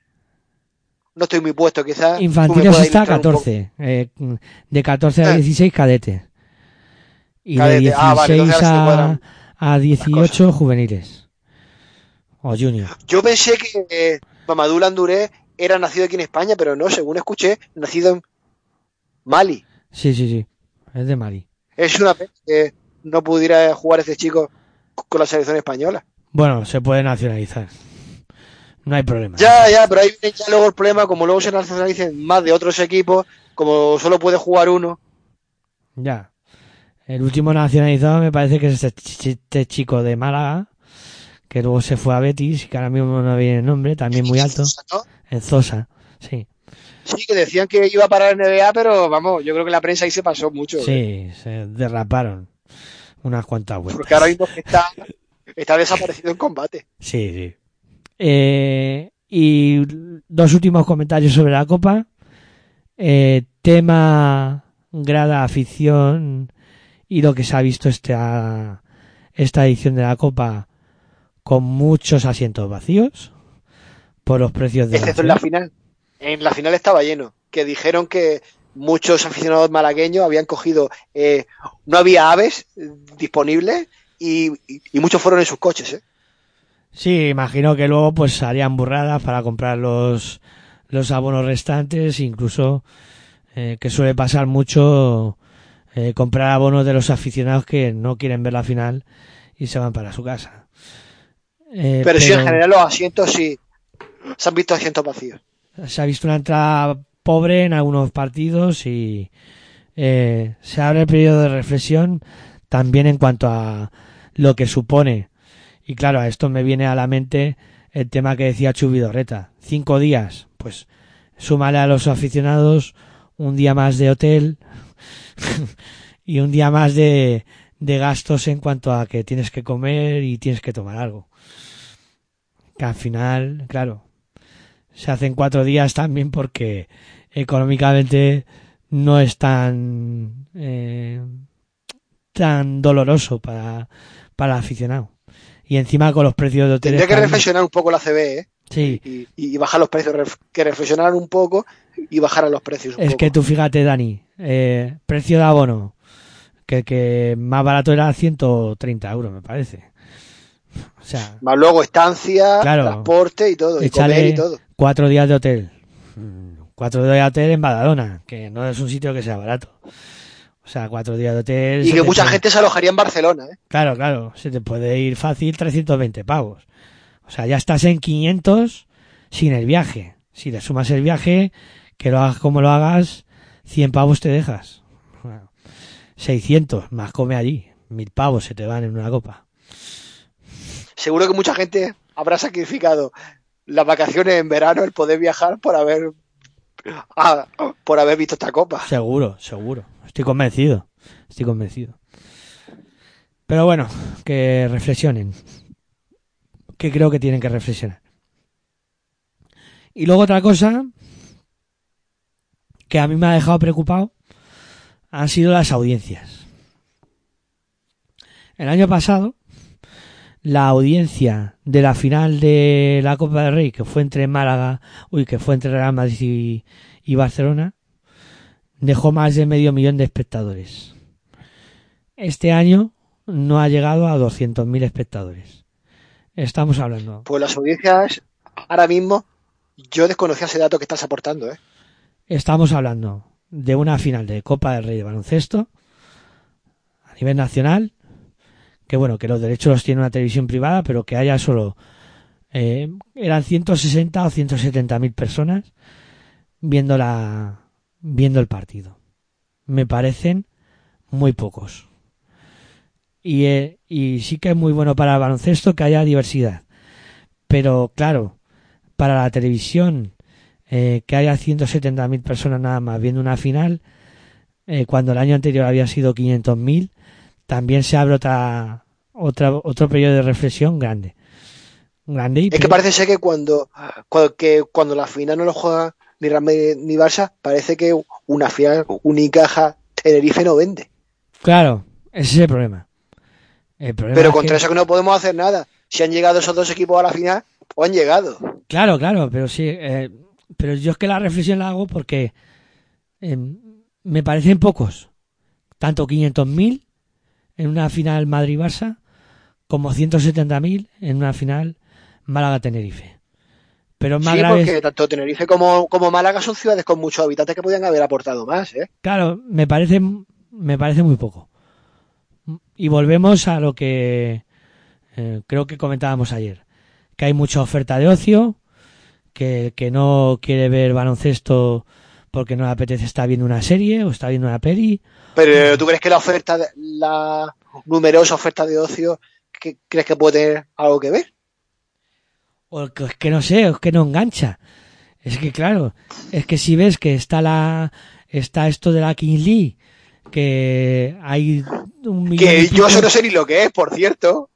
no estoy muy puesto, quizás. Infantiles está a ilustrar un poco. 14. eh, de 14 a Eh. 16 cadete. Y de Cadete. 16 Ah, vale, a, a 18 juveniles. O junior. Yo pensé que eh, Mamadou Landuré era nacido aquí en España, pero no, según escuché, nacido en Mali. Sí, sí, sí. Es de Mali. Es una pena que no pudiera jugar este chico con la selección española. Bueno, se puede nacionalizar. No hay problema. Ya, ya, pero ahí viene ya luego el problema, como luego se nacionalicen más de otros equipos, como solo puede jugar uno. Ya. El último nacionalizado me parece que es este, este chico de Málaga, que luego se fue a Betis, que ahora mismo no viene el nombre, también muy alto. ¿no? En Zosa. Sí. Sí, que decían que iba a parar NBA, pero vamos, yo creo que la prensa ahí se pasó mucho. ¿eh? Sí, se derraparon unas cuantas vueltas. Porque ahora mismo está, está desaparecido en combate. Sí, sí. Eh, y dos últimos comentarios sobre la Copa. Eh, tema grada afición y lo que se ha visto esta, esta edición de la Copa con muchos asientos vacíos por los precios de Excepto en la final. En la final estaba lleno. Que dijeron que muchos aficionados malagueños habían cogido, eh, no había aves eh, disponibles y, y- y muchos fueron en sus coches. ¿eh? Sí, imagino que luego pues harían burradas para comprar los, los abonos restantes, incluso eh, que suele pasar mucho eh, comprar abonos de los aficionados que no quieren ver la final y se van para su casa. Eh, Pero, sí, en general los asientos sí, se han visto asientos vacíos. Se ha visto una entrada pobre en algunos partidos y eh, se abre el periodo de reflexión también en cuanto a lo que supone. Y claro, a esto me viene a la mente el tema que decía Chubidorreta. Cinco días, pues súmale a los aficionados un día más de hotel (laughs) y un día más de, de gastos en cuanto a que tienes que comer y tienes que tomar algo. Que al final, claro, se hacen cuatro días también porque económicamente no es tan eh, tan doloroso para, para el aficionado. Y encima con los precios de hoteles. Tendría que reflexionar un poco la CB, ¿eh? Sí, Y, y bajar los precios, que reflexionaran un poco y bajaran los precios un es poco. que tú fíjate, Dani, eh, precio de abono, que que más barato era 130 euros, me parece. O sea, Más luego estancia, Claro. transporte y todo, y comer y todo. Cuatro días de hotel. Cuatro días de hotel en Badalona, que no es un sitio que sea barato. O sea, cuatro días de hotel. Y que mucha puede- gente se alojaría en Barcelona, ¿eh? Claro, claro, se te puede ir fácil 320 pavos. O sea, ya estás en 500 sin el viaje. Si le sumas el viaje, que lo hagas como lo hagas, 100 pavos te dejas. Bueno, 600, más come allí. 1000 pavos se te van en una copa. Seguro que mucha gente habrá sacrificado las vacaciones en verano, el poder viajar por haber ah, por haber visto esta copa. Seguro, seguro. Estoy convencido. Estoy convencido. Pero bueno, que reflexionen. Que creo que tienen que reflexionar. Y luego otra cosa que a mí me ha dejado preocupado han sido las audiencias. El año pasado, la audiencia de la final de la Copa del Rey, que fue entre Málaga, uy, que fue entre Real Madrid y, y Barcelona, dejó más de medio millón de espectadores. Este año no ha llegado a 200.000 espectadores. Estamos hablando. Pues las audiencias, ahora mismo, yo desconocía ese dato que estás aportando, ¿eh? Estamos hablando de una final de Copa del Rey de baloncesto a nivel nacional, que bueno, que los derechos los tiene una televisión privada, pero que haya solo eh, eran 160 o 170 mil personas viendo la viendo el partido. Me parecen muy pocos. Y, eh, y sí que es muy bueno para el baloncesto que haya diversidad. Pero claro, para la televisión eh, que haya 170.000 personas nada más viendo una final, cuando el año anterior había sido 500.000, también se abre otra, otra, otro periodo de reflexión grande. Grande y Es que parece ser que cuando, cuando, que cuando la final no lo juega ni Real ni Barça, parece que una final Unicaja Tenerife no vende. Claro, ese es el problema. El problema Pero es contra que- eso que no podemos hacer nada. Si han llegado esos dos equipos a la final, pues han llegado. Claro, claro, pero sí. eh, pero yo es que la reflexión la hago porque eh, me parecen pocos. Tanto 500.000 en una final Madrid-Barça como 170.000 en una final Málaga-Tenerife. Pero más Sí, porque tanto Tenerife como, como Málaga son ciudades con muchos habitantes que podían haber aportado más, ¿eh? Claro, me parece, me parece muy poco. Y volvemos a lo que eh, creo que comentábamos ayer, que hay mucha oferta de ocio, que, que no quiere ver baloncesto porque no le apetece estar viendo una serie o está viendo una peli. Pero ¿tú crees que la oferta, de- la numerosa oferta de ocio, que, crees que puede tener algo que ver? O que, es que no sé, es que no engancha. Es que claro, es que si ves que está la está esto de la King Lee, que hay un millón Que yo eso no sé ni lo que es, por cierto.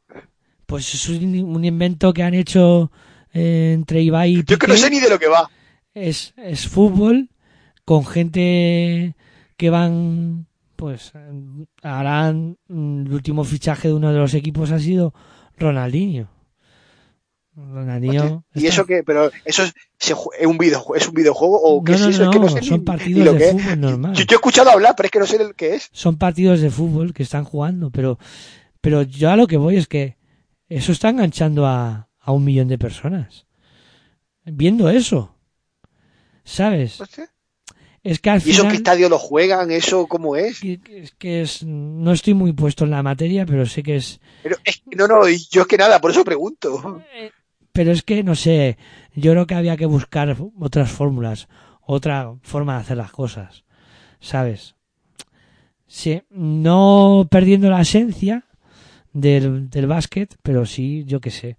Pues es un, un invento que han hecho eh, entre Ibai y Yo que no sé ni de lo que va. es, es fútbol con gente que van, pues, harán mm, el último fichaje de uno de los equipos ha sido Ronaldinho. Ronaldinho. ¿Y está- eso qué? Pero eso es, es un videojuego, es un videojuego o qué No, es no, eso? es que no sé son ni- partidos ni de que es. fútbol normal. Yo, yo he escuchado hablar, pero es que no sé el qué es. Son partidos de fútbol que están jugando, pero, pero yo a lo que voy es que eso está enganchando a, a un millón de personas. Viendo eso. ¿Sabes? No. Es que al ¿Y eso final... qué estadio lo juegan? ¿Eso cómo es? que- es que es no estoy muy puesto en la materia pero sé que es Pero es que no, no, y yo es que nada, por eso pregunto. pero es que no sé yo creo que había que buscar otras fórmulas otra forma de hacer las cosas sabes sí no perdiendo la esencia del, del básquet pero sí yo qué sé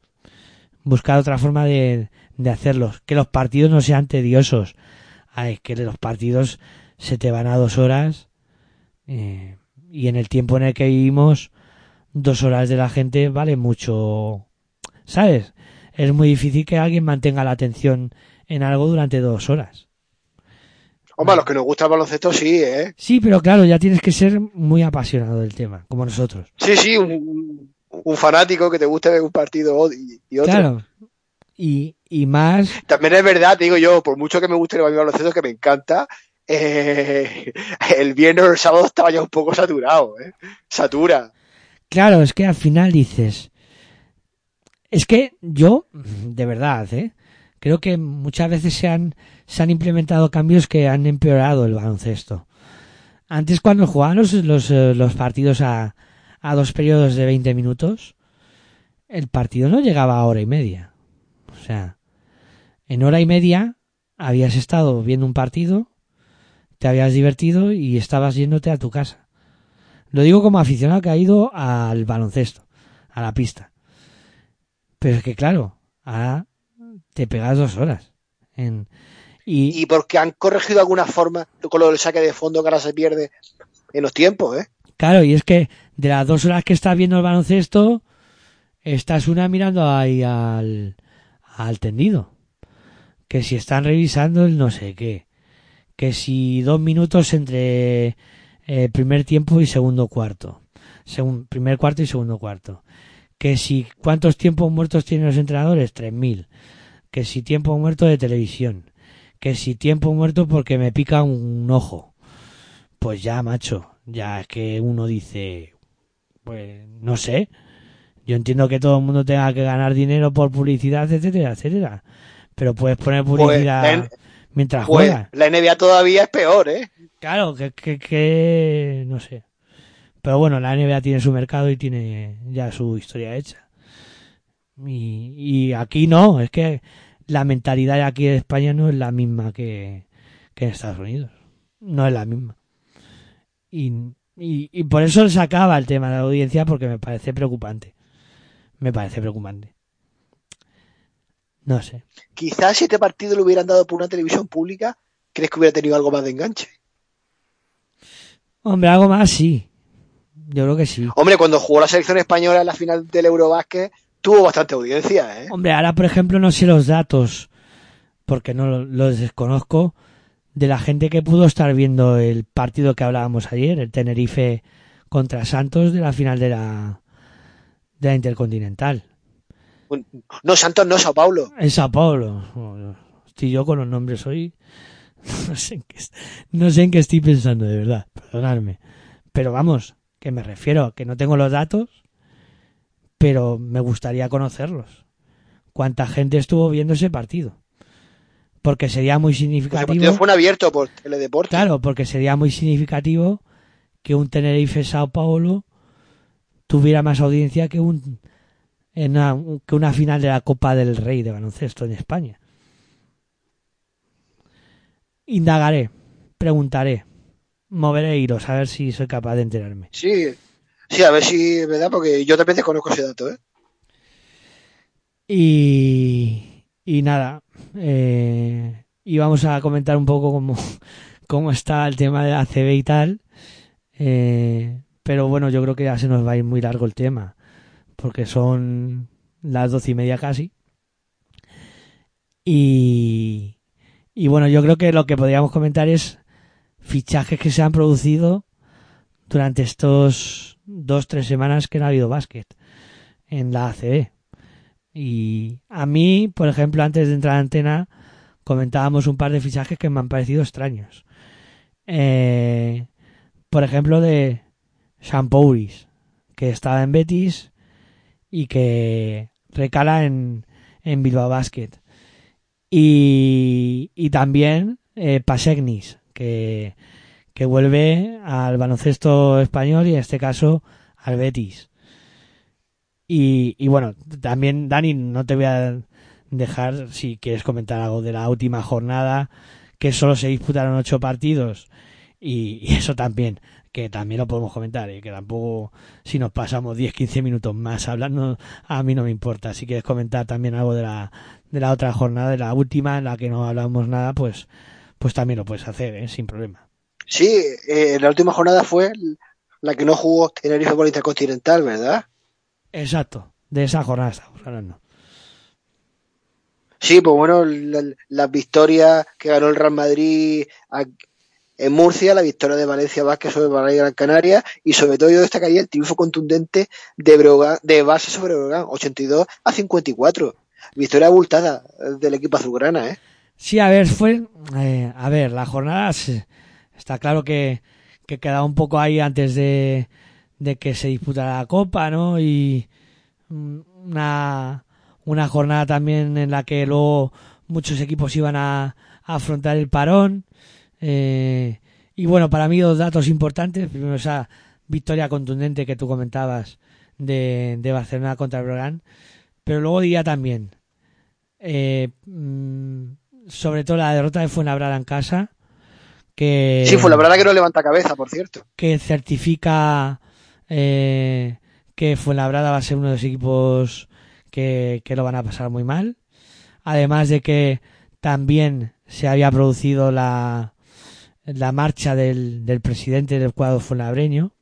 buscar otra forma de, de hacerlos que los partidos no sean tediosos Ay, que los partidos se te van a dos horas eh, y en el tiempo en el que vivimos dos horas de la gente vale mucho sabes es muy difícil que alguien mantenga la atención en algo durante dos horas Hombre, a los que nos gusta el baloncesto, sí, ¿eh? sí pero claro ya tienes que ser muy apasionado del tema como nosotros Sí, sí, un, un fanático que te guste ver un partido y, y otro. claro y, y más También es verdad, te digo yo, por mucho que me guste el baloncesto, que me encanta, eh, (laughs) el viernes o el sábado estaba ya un poco saturado, ¿eh? Satura. Claro, es que al final dices. Es que yo, de verdad, ¿eh? creo que muchas veces se han, se han implementado cambios que han empeorado el baloncesto. Antes, cuando jugaban los, los, eh, los partidos a, a dos periodos de 20 minutos, el partido no llegaba a hora y media. O sea, en hora y media habías estado viendo un partido, te habías divertido y estabas yéndote a tu casa. Lo digo como aficionado que ha ido al baloncesto, a la pista. Pero es que claro, ahora te pegas dos horas. En, y, Y porque han corregido alguna forma con lo del saque de fondo que ahora se pierde en los tiempos, ¿eh? claro, y es que de las dos horas que estás viendo el baloncesto, estás una mirando ahí al, al tendido. Que si están revisando el no sé qué. Que si dos minutos entre eh, primer tiempo y segundo cuarto. Segun, primer cuarto y segundo cuarto. Que si cuántos tiempos muertos tienen los entrenadores, 3.000. Que si tiempo muerto de televisión. Que si tiempo muerto porque me pica un ojo. Pues ya, macho. Ya que uno dice, pues no sé. Yo entiendo que todo el mundo tenga que ganar dinero por publicidad, etcétera, etcétera. Pero puedes poner publicidad Pues, en- mientras Pues juegas. la NBA todavía es peor, ¿eh? Claro, que, que, que no sé. Pero bueno, la NBA tiene su mercado y tiene ya su historia hecha. Y, y aquí no, es que la mentalidad de aquí de España no es la misma que, que en Estados Unidos. No es la misma. Y, y, y por eso se acaba el tema de la audiencia porque me parece preocupante. Me parece preocupante. No sé. Quizás si este partido lo hubieran dado por una televisión pública, ¿crees que hubiera tenido algo más de enganche? Hombre, algo más sí. Yo creo que sí. Hombre, cuando jugó la selección española en la final del Eurobásquet, tuvo bastante audiencia, ¿eh? Hombre, ahora por ejemplo no sé los datos, porque no lo- los desconozco, de la gente que pudo estar viendo el partido que hablábamos ayer, el Tenerife contra Santos de la final de la, de la Intercontinental. No, Santos no, Sao Paulo. En Sao Paulo. Estoy yo con los nombres hoy. No sé en qué, est- no sé en qué estoy pensando, de verdad. Perdonadme. Pero vamos, que me refiero, que no tengo los datos, pero me gustaría conocerlos. ¿Cuánta gente estuvo viendo ese partido? Porque sería muy Pues el significativo. partido fue un abierto por Teledeporte. Claro, porque sería muy significativo que un Tenerife Sao Paulo tuviera más audiencia que un en una, que una final de la Copa del Rey de baloncesto en España. Indagaré, preguntaré, moveré hilos a ver si soy capaz de enterarme. Sí, sí, a ver si es verdad, porque yo también desconozco ese dato, ¿eh? Y, y nada, eh, y vamos a comentar un poco cómo, (laughs) cómo está el tema de ACB y tal. Eh, pero bueno, yo creo que ya se nos va a ir muy largo el tema, porque son las doce y media casi. Y, y bueno, yo creo que lo que podríamos comentar es fichajes que se han producido durante estos dos, tres semanas que no ha habido básquet en la ACB. Y a mí, por ejemplo, antes de entrar a antena, comentábamos un par de fichajes que me han parecido extraños. Eh, por ejemplo, de Shampouris, que estaba en Betis y que recala en, en Bilbao Basket. Y, y también eh, Pasegnis, que, que vuelve al baloncesto español y en este caso al Betis. Y, y bueno, también Dani, no te voy a dejar si quieres comentar algo de la última jornada, que solo se disputaron ocho partidos y eso también, que también lo podemos comentar y que tampoco si nos pasamos 10-15 minutos más hablando, a mí no me importa. Si quieres comentar también algo de la, de la otra jornada, de la última en la que no hablamos nada, pues, pues también lo puedes hacer, ¿eh? sin problema. Sí, eh, la última jornada fue la que no jugó Tenerife por Intercontinental, ¿verdad? Exacto, de esa jornada estamos hablando. Sí, pues bueno, la- las victorias que ganó el Real Madrid a- en Murcia, la victoria de Valencia Vázquez sobre Valencia Gran Canaria y sobre todo yo destacaría el triunfo contundente de Brogan, de Barça sobre Brogan, 82 a 54. Victoria abultada eh, del equipo azulgrana, ¿eh? Sí, a ver, fue. eh, a ver, la jornada está claro que, que quedaba un poco ahí antes de, de que se disputara la Copa, ¿no? Y mm, una, una jornada también en la que luego muchos equipos iban a afrontar el parón. Eh, y bueno, para mí dos datos importantes. Primero, esa victoria contundente que tú comentabas de, de Barcelona contra el Brogan. Pero luego diría también, eh, mm, sobre todo la derrota de Fuenlabrada en casa, que, Sí, fue la verdad que no levanta cabeza, por cierto. que certifica eh, que Fuenlabrada va a ser uno de los equipos que, que lo van a pasar muy mal. Además de que también se había producido la, la marcha del, del presidente del cuadro fuenlabreño,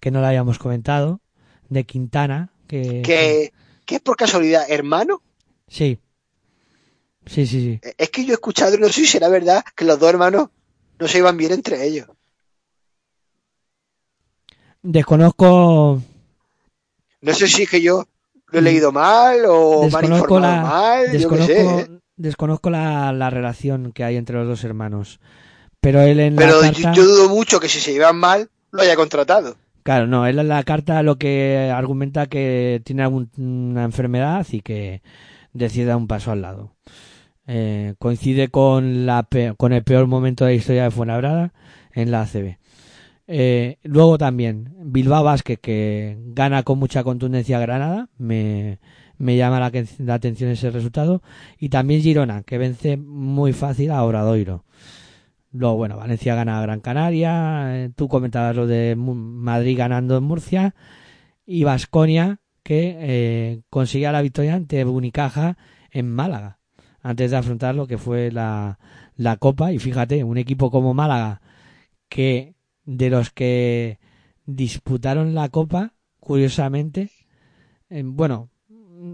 que no lo habíamos comentado, de Quintana, que, Que, que es por casualidad, hermano. sí, sí, sí, sí. Es que yo he escuchado, y no sé si será verdad, que los dos hermanos no se iban bien entre ellos. Desconozco No sé si es que yo lo he leído mal o me han desconozco informado la mal, yo desconozco, sé. ¿eh? desconozco la, la relación que hay entre los dos hermanos. Pero él en Pero la yo, carta, yo dudo mucho que si se llevan mal lo haya contratado. claro, no, él en la carta lo que argumenta que tiene alguna enfermedad y que decide dar un paso al lado. Eh, coincide con la pe- con el peor momento de la historia de Fuenlabrada en la ACB. Eh, luego también Bilbao Basket que gana con mucha contundencia a Granada, me, me llama la, la atención ese resultado. Y también Girona que vence muy fácil a Obradoiro. Luego, bueno, Valencia gana Gran Canaria, eh, tú comentabas lo de Madrid ganando en Murcia y Vasconia que eh, conseguía la victoria ante Unicaja en Málaga antes de afrontar lo que fue la, la Copa. Y fíjate, un equipo como Málaga, que de los que disputaron la Copa, curiosamente, eh, bueno,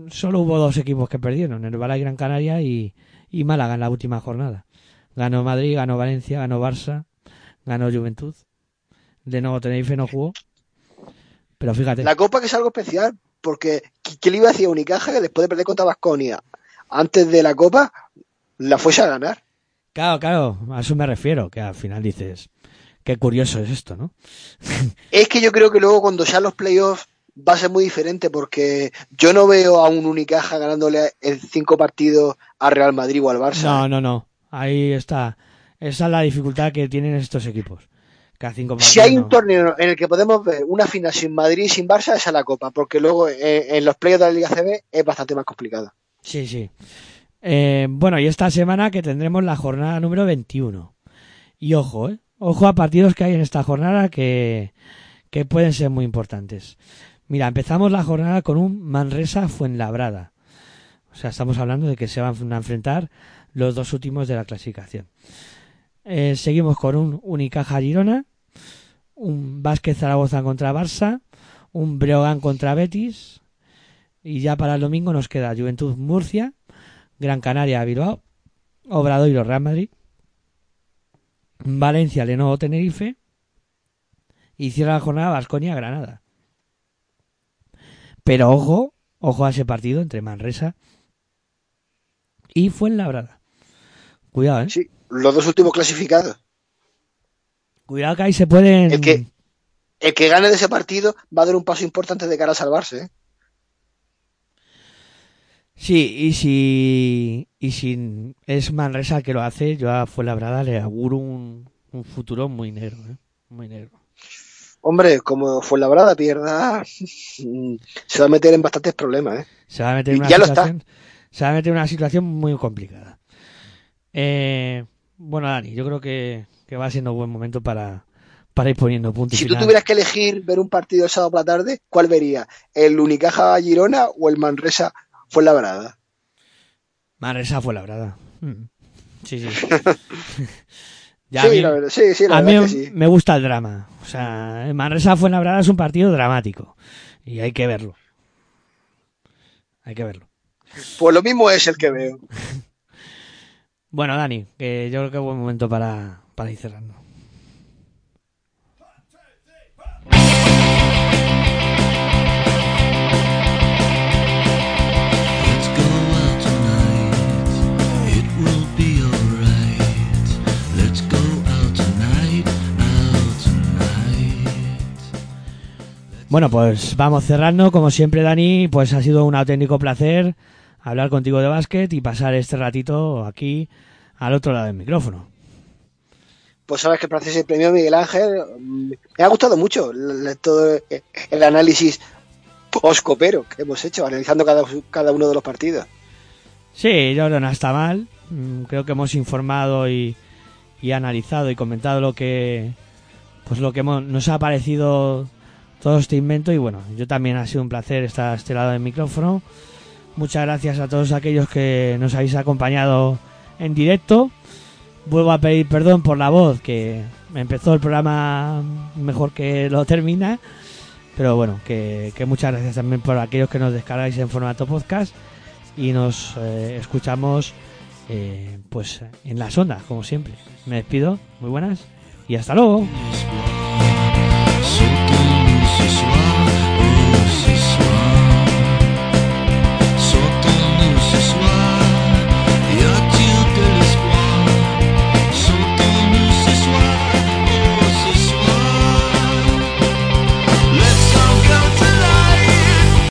solo hubo dos equipos que perdieron, el y Gran Canaria y, y Málaga en la última jornada. Ganó Madrid, ganó Valencia, ganó Barça, ganó Juventud. De nuevo Tenerife no jugó. Pero fíjate. La Copa que es algo especial, porque ¿qui- ¿qué le iba a decir a Unicaja que después de perder contra Vasconia antes de la Copa la fuese a ganar? Claro, claro, a eso me refiero, que al final dices, qué curioso es esto, ¿no? (laughs) Es que yo creo que luego cuando sean los playoffs va a ser muy diferente porque yo no veo a un Unicaja ganándole en cinco partidos a Real Madrid o al Barça. No, no, no. Ahí está. Esa es la dificultad que tienen estos equipos. Que a cinco Si hay partidos un no. torneo en el que podemos ver una final sin Madrid y sin Barça, esa es la Copa, porque luego eh, en los playoffs de la Liga CB es bastante más complicado. Sí, sí. Eh, bueno, y esta semana que tendremos la jornada número 21. Y ojo, ¿eh? Ojo a partidos que hay en esta jornada que, que pueden ser muy importantes. Mira, empezamos la jornada con un Manresa Fuenlabrada. O sea, estamos hablando de que se van a enfrentar los dos últimos de la clasificación. Eh, seguimos con un Unicaja Girona, un Vázquez Zaragoza contra Barça, un Breogán contra Betis, y ya para el domingo nos queda Juventud Murcia, Gran Canaria Bilbao, Obradoiro Real Madrid, Valencia Lenovo Tenerife y cierra la jornada Vasconia Granada. Pero ojo Ojo a ese partido entre Manresa y Fuenlabrada. Cuidado, ¿eh? Sí, los dos últimos clasificados. Cuidado que ahí se pueden... El que, el que gane de ese partido va a dar un paso importante de cara a salvarse. ¿eh? Sí, y si, y si es Manresa que lo hace, yo a Fuenlabrada le auguro un, un futuro muy negro, ¿eh? Muy negro. Hombre, como Fuenlabrada pierda, se va a meter en bastantes problemas. ¿eh? Se va a meter en una ya lo está. se va a meter en una situación muy complicada. Eh, bueno, Dani, yo creo que, que va siendo buen momento para, para ir poniendo punto y Si tú tuvieras que elegir ver un partido el sábado por la tarde, ¿cuál verías? ¿El Unicaja Girona o el Manresa Fuenlabrada? Manresa fue labrada. Mm. Sí, sí. (laughs) Ya, sí, a mí, la verdad, sí, sí, la a mí que sí. me gusta el drama. O sea, el Manresa fue labrada es un partido dramático. Y hay que verlo. Hay que verlo. Pues lo mismo es el que veo. (laughs) Bueno, Dani, que yo creo que es buen momento para, para ir cerrando. Bueno, pues vamos cerrando. Como siempre, Dani, pues ha sido un auténtico placer hablar contigo de básquet y pasar este ratito aquí al otro lado del micrófono. Pues sabes que el proceso de premio Miguel Ángel me ha gustado mucho todo el análisis post-copero que hemos hecho, analizando cada, cada uno de los partidos. Sí, yo creo no está mal. Mm, Creo que hemos informado y, y analizado y comentado lo que pues lo que hemos- nos ha parecido todo este invento y bueno, yo también ha sido un placer estar a este lado del micrófono. Muchas gracias a todos aquellos que nos habéis acompañado en directo. Vuelvo a pedir perdón por la voz, que empezó el programa mejor que lo termina. Pero bueno, que, muchas gracias también por aquellos que nos descargáis en formato podcast y nos eh, escuchamos eh, pues en las ondas, como siempre. Me despido, muy buenas y hasta luego.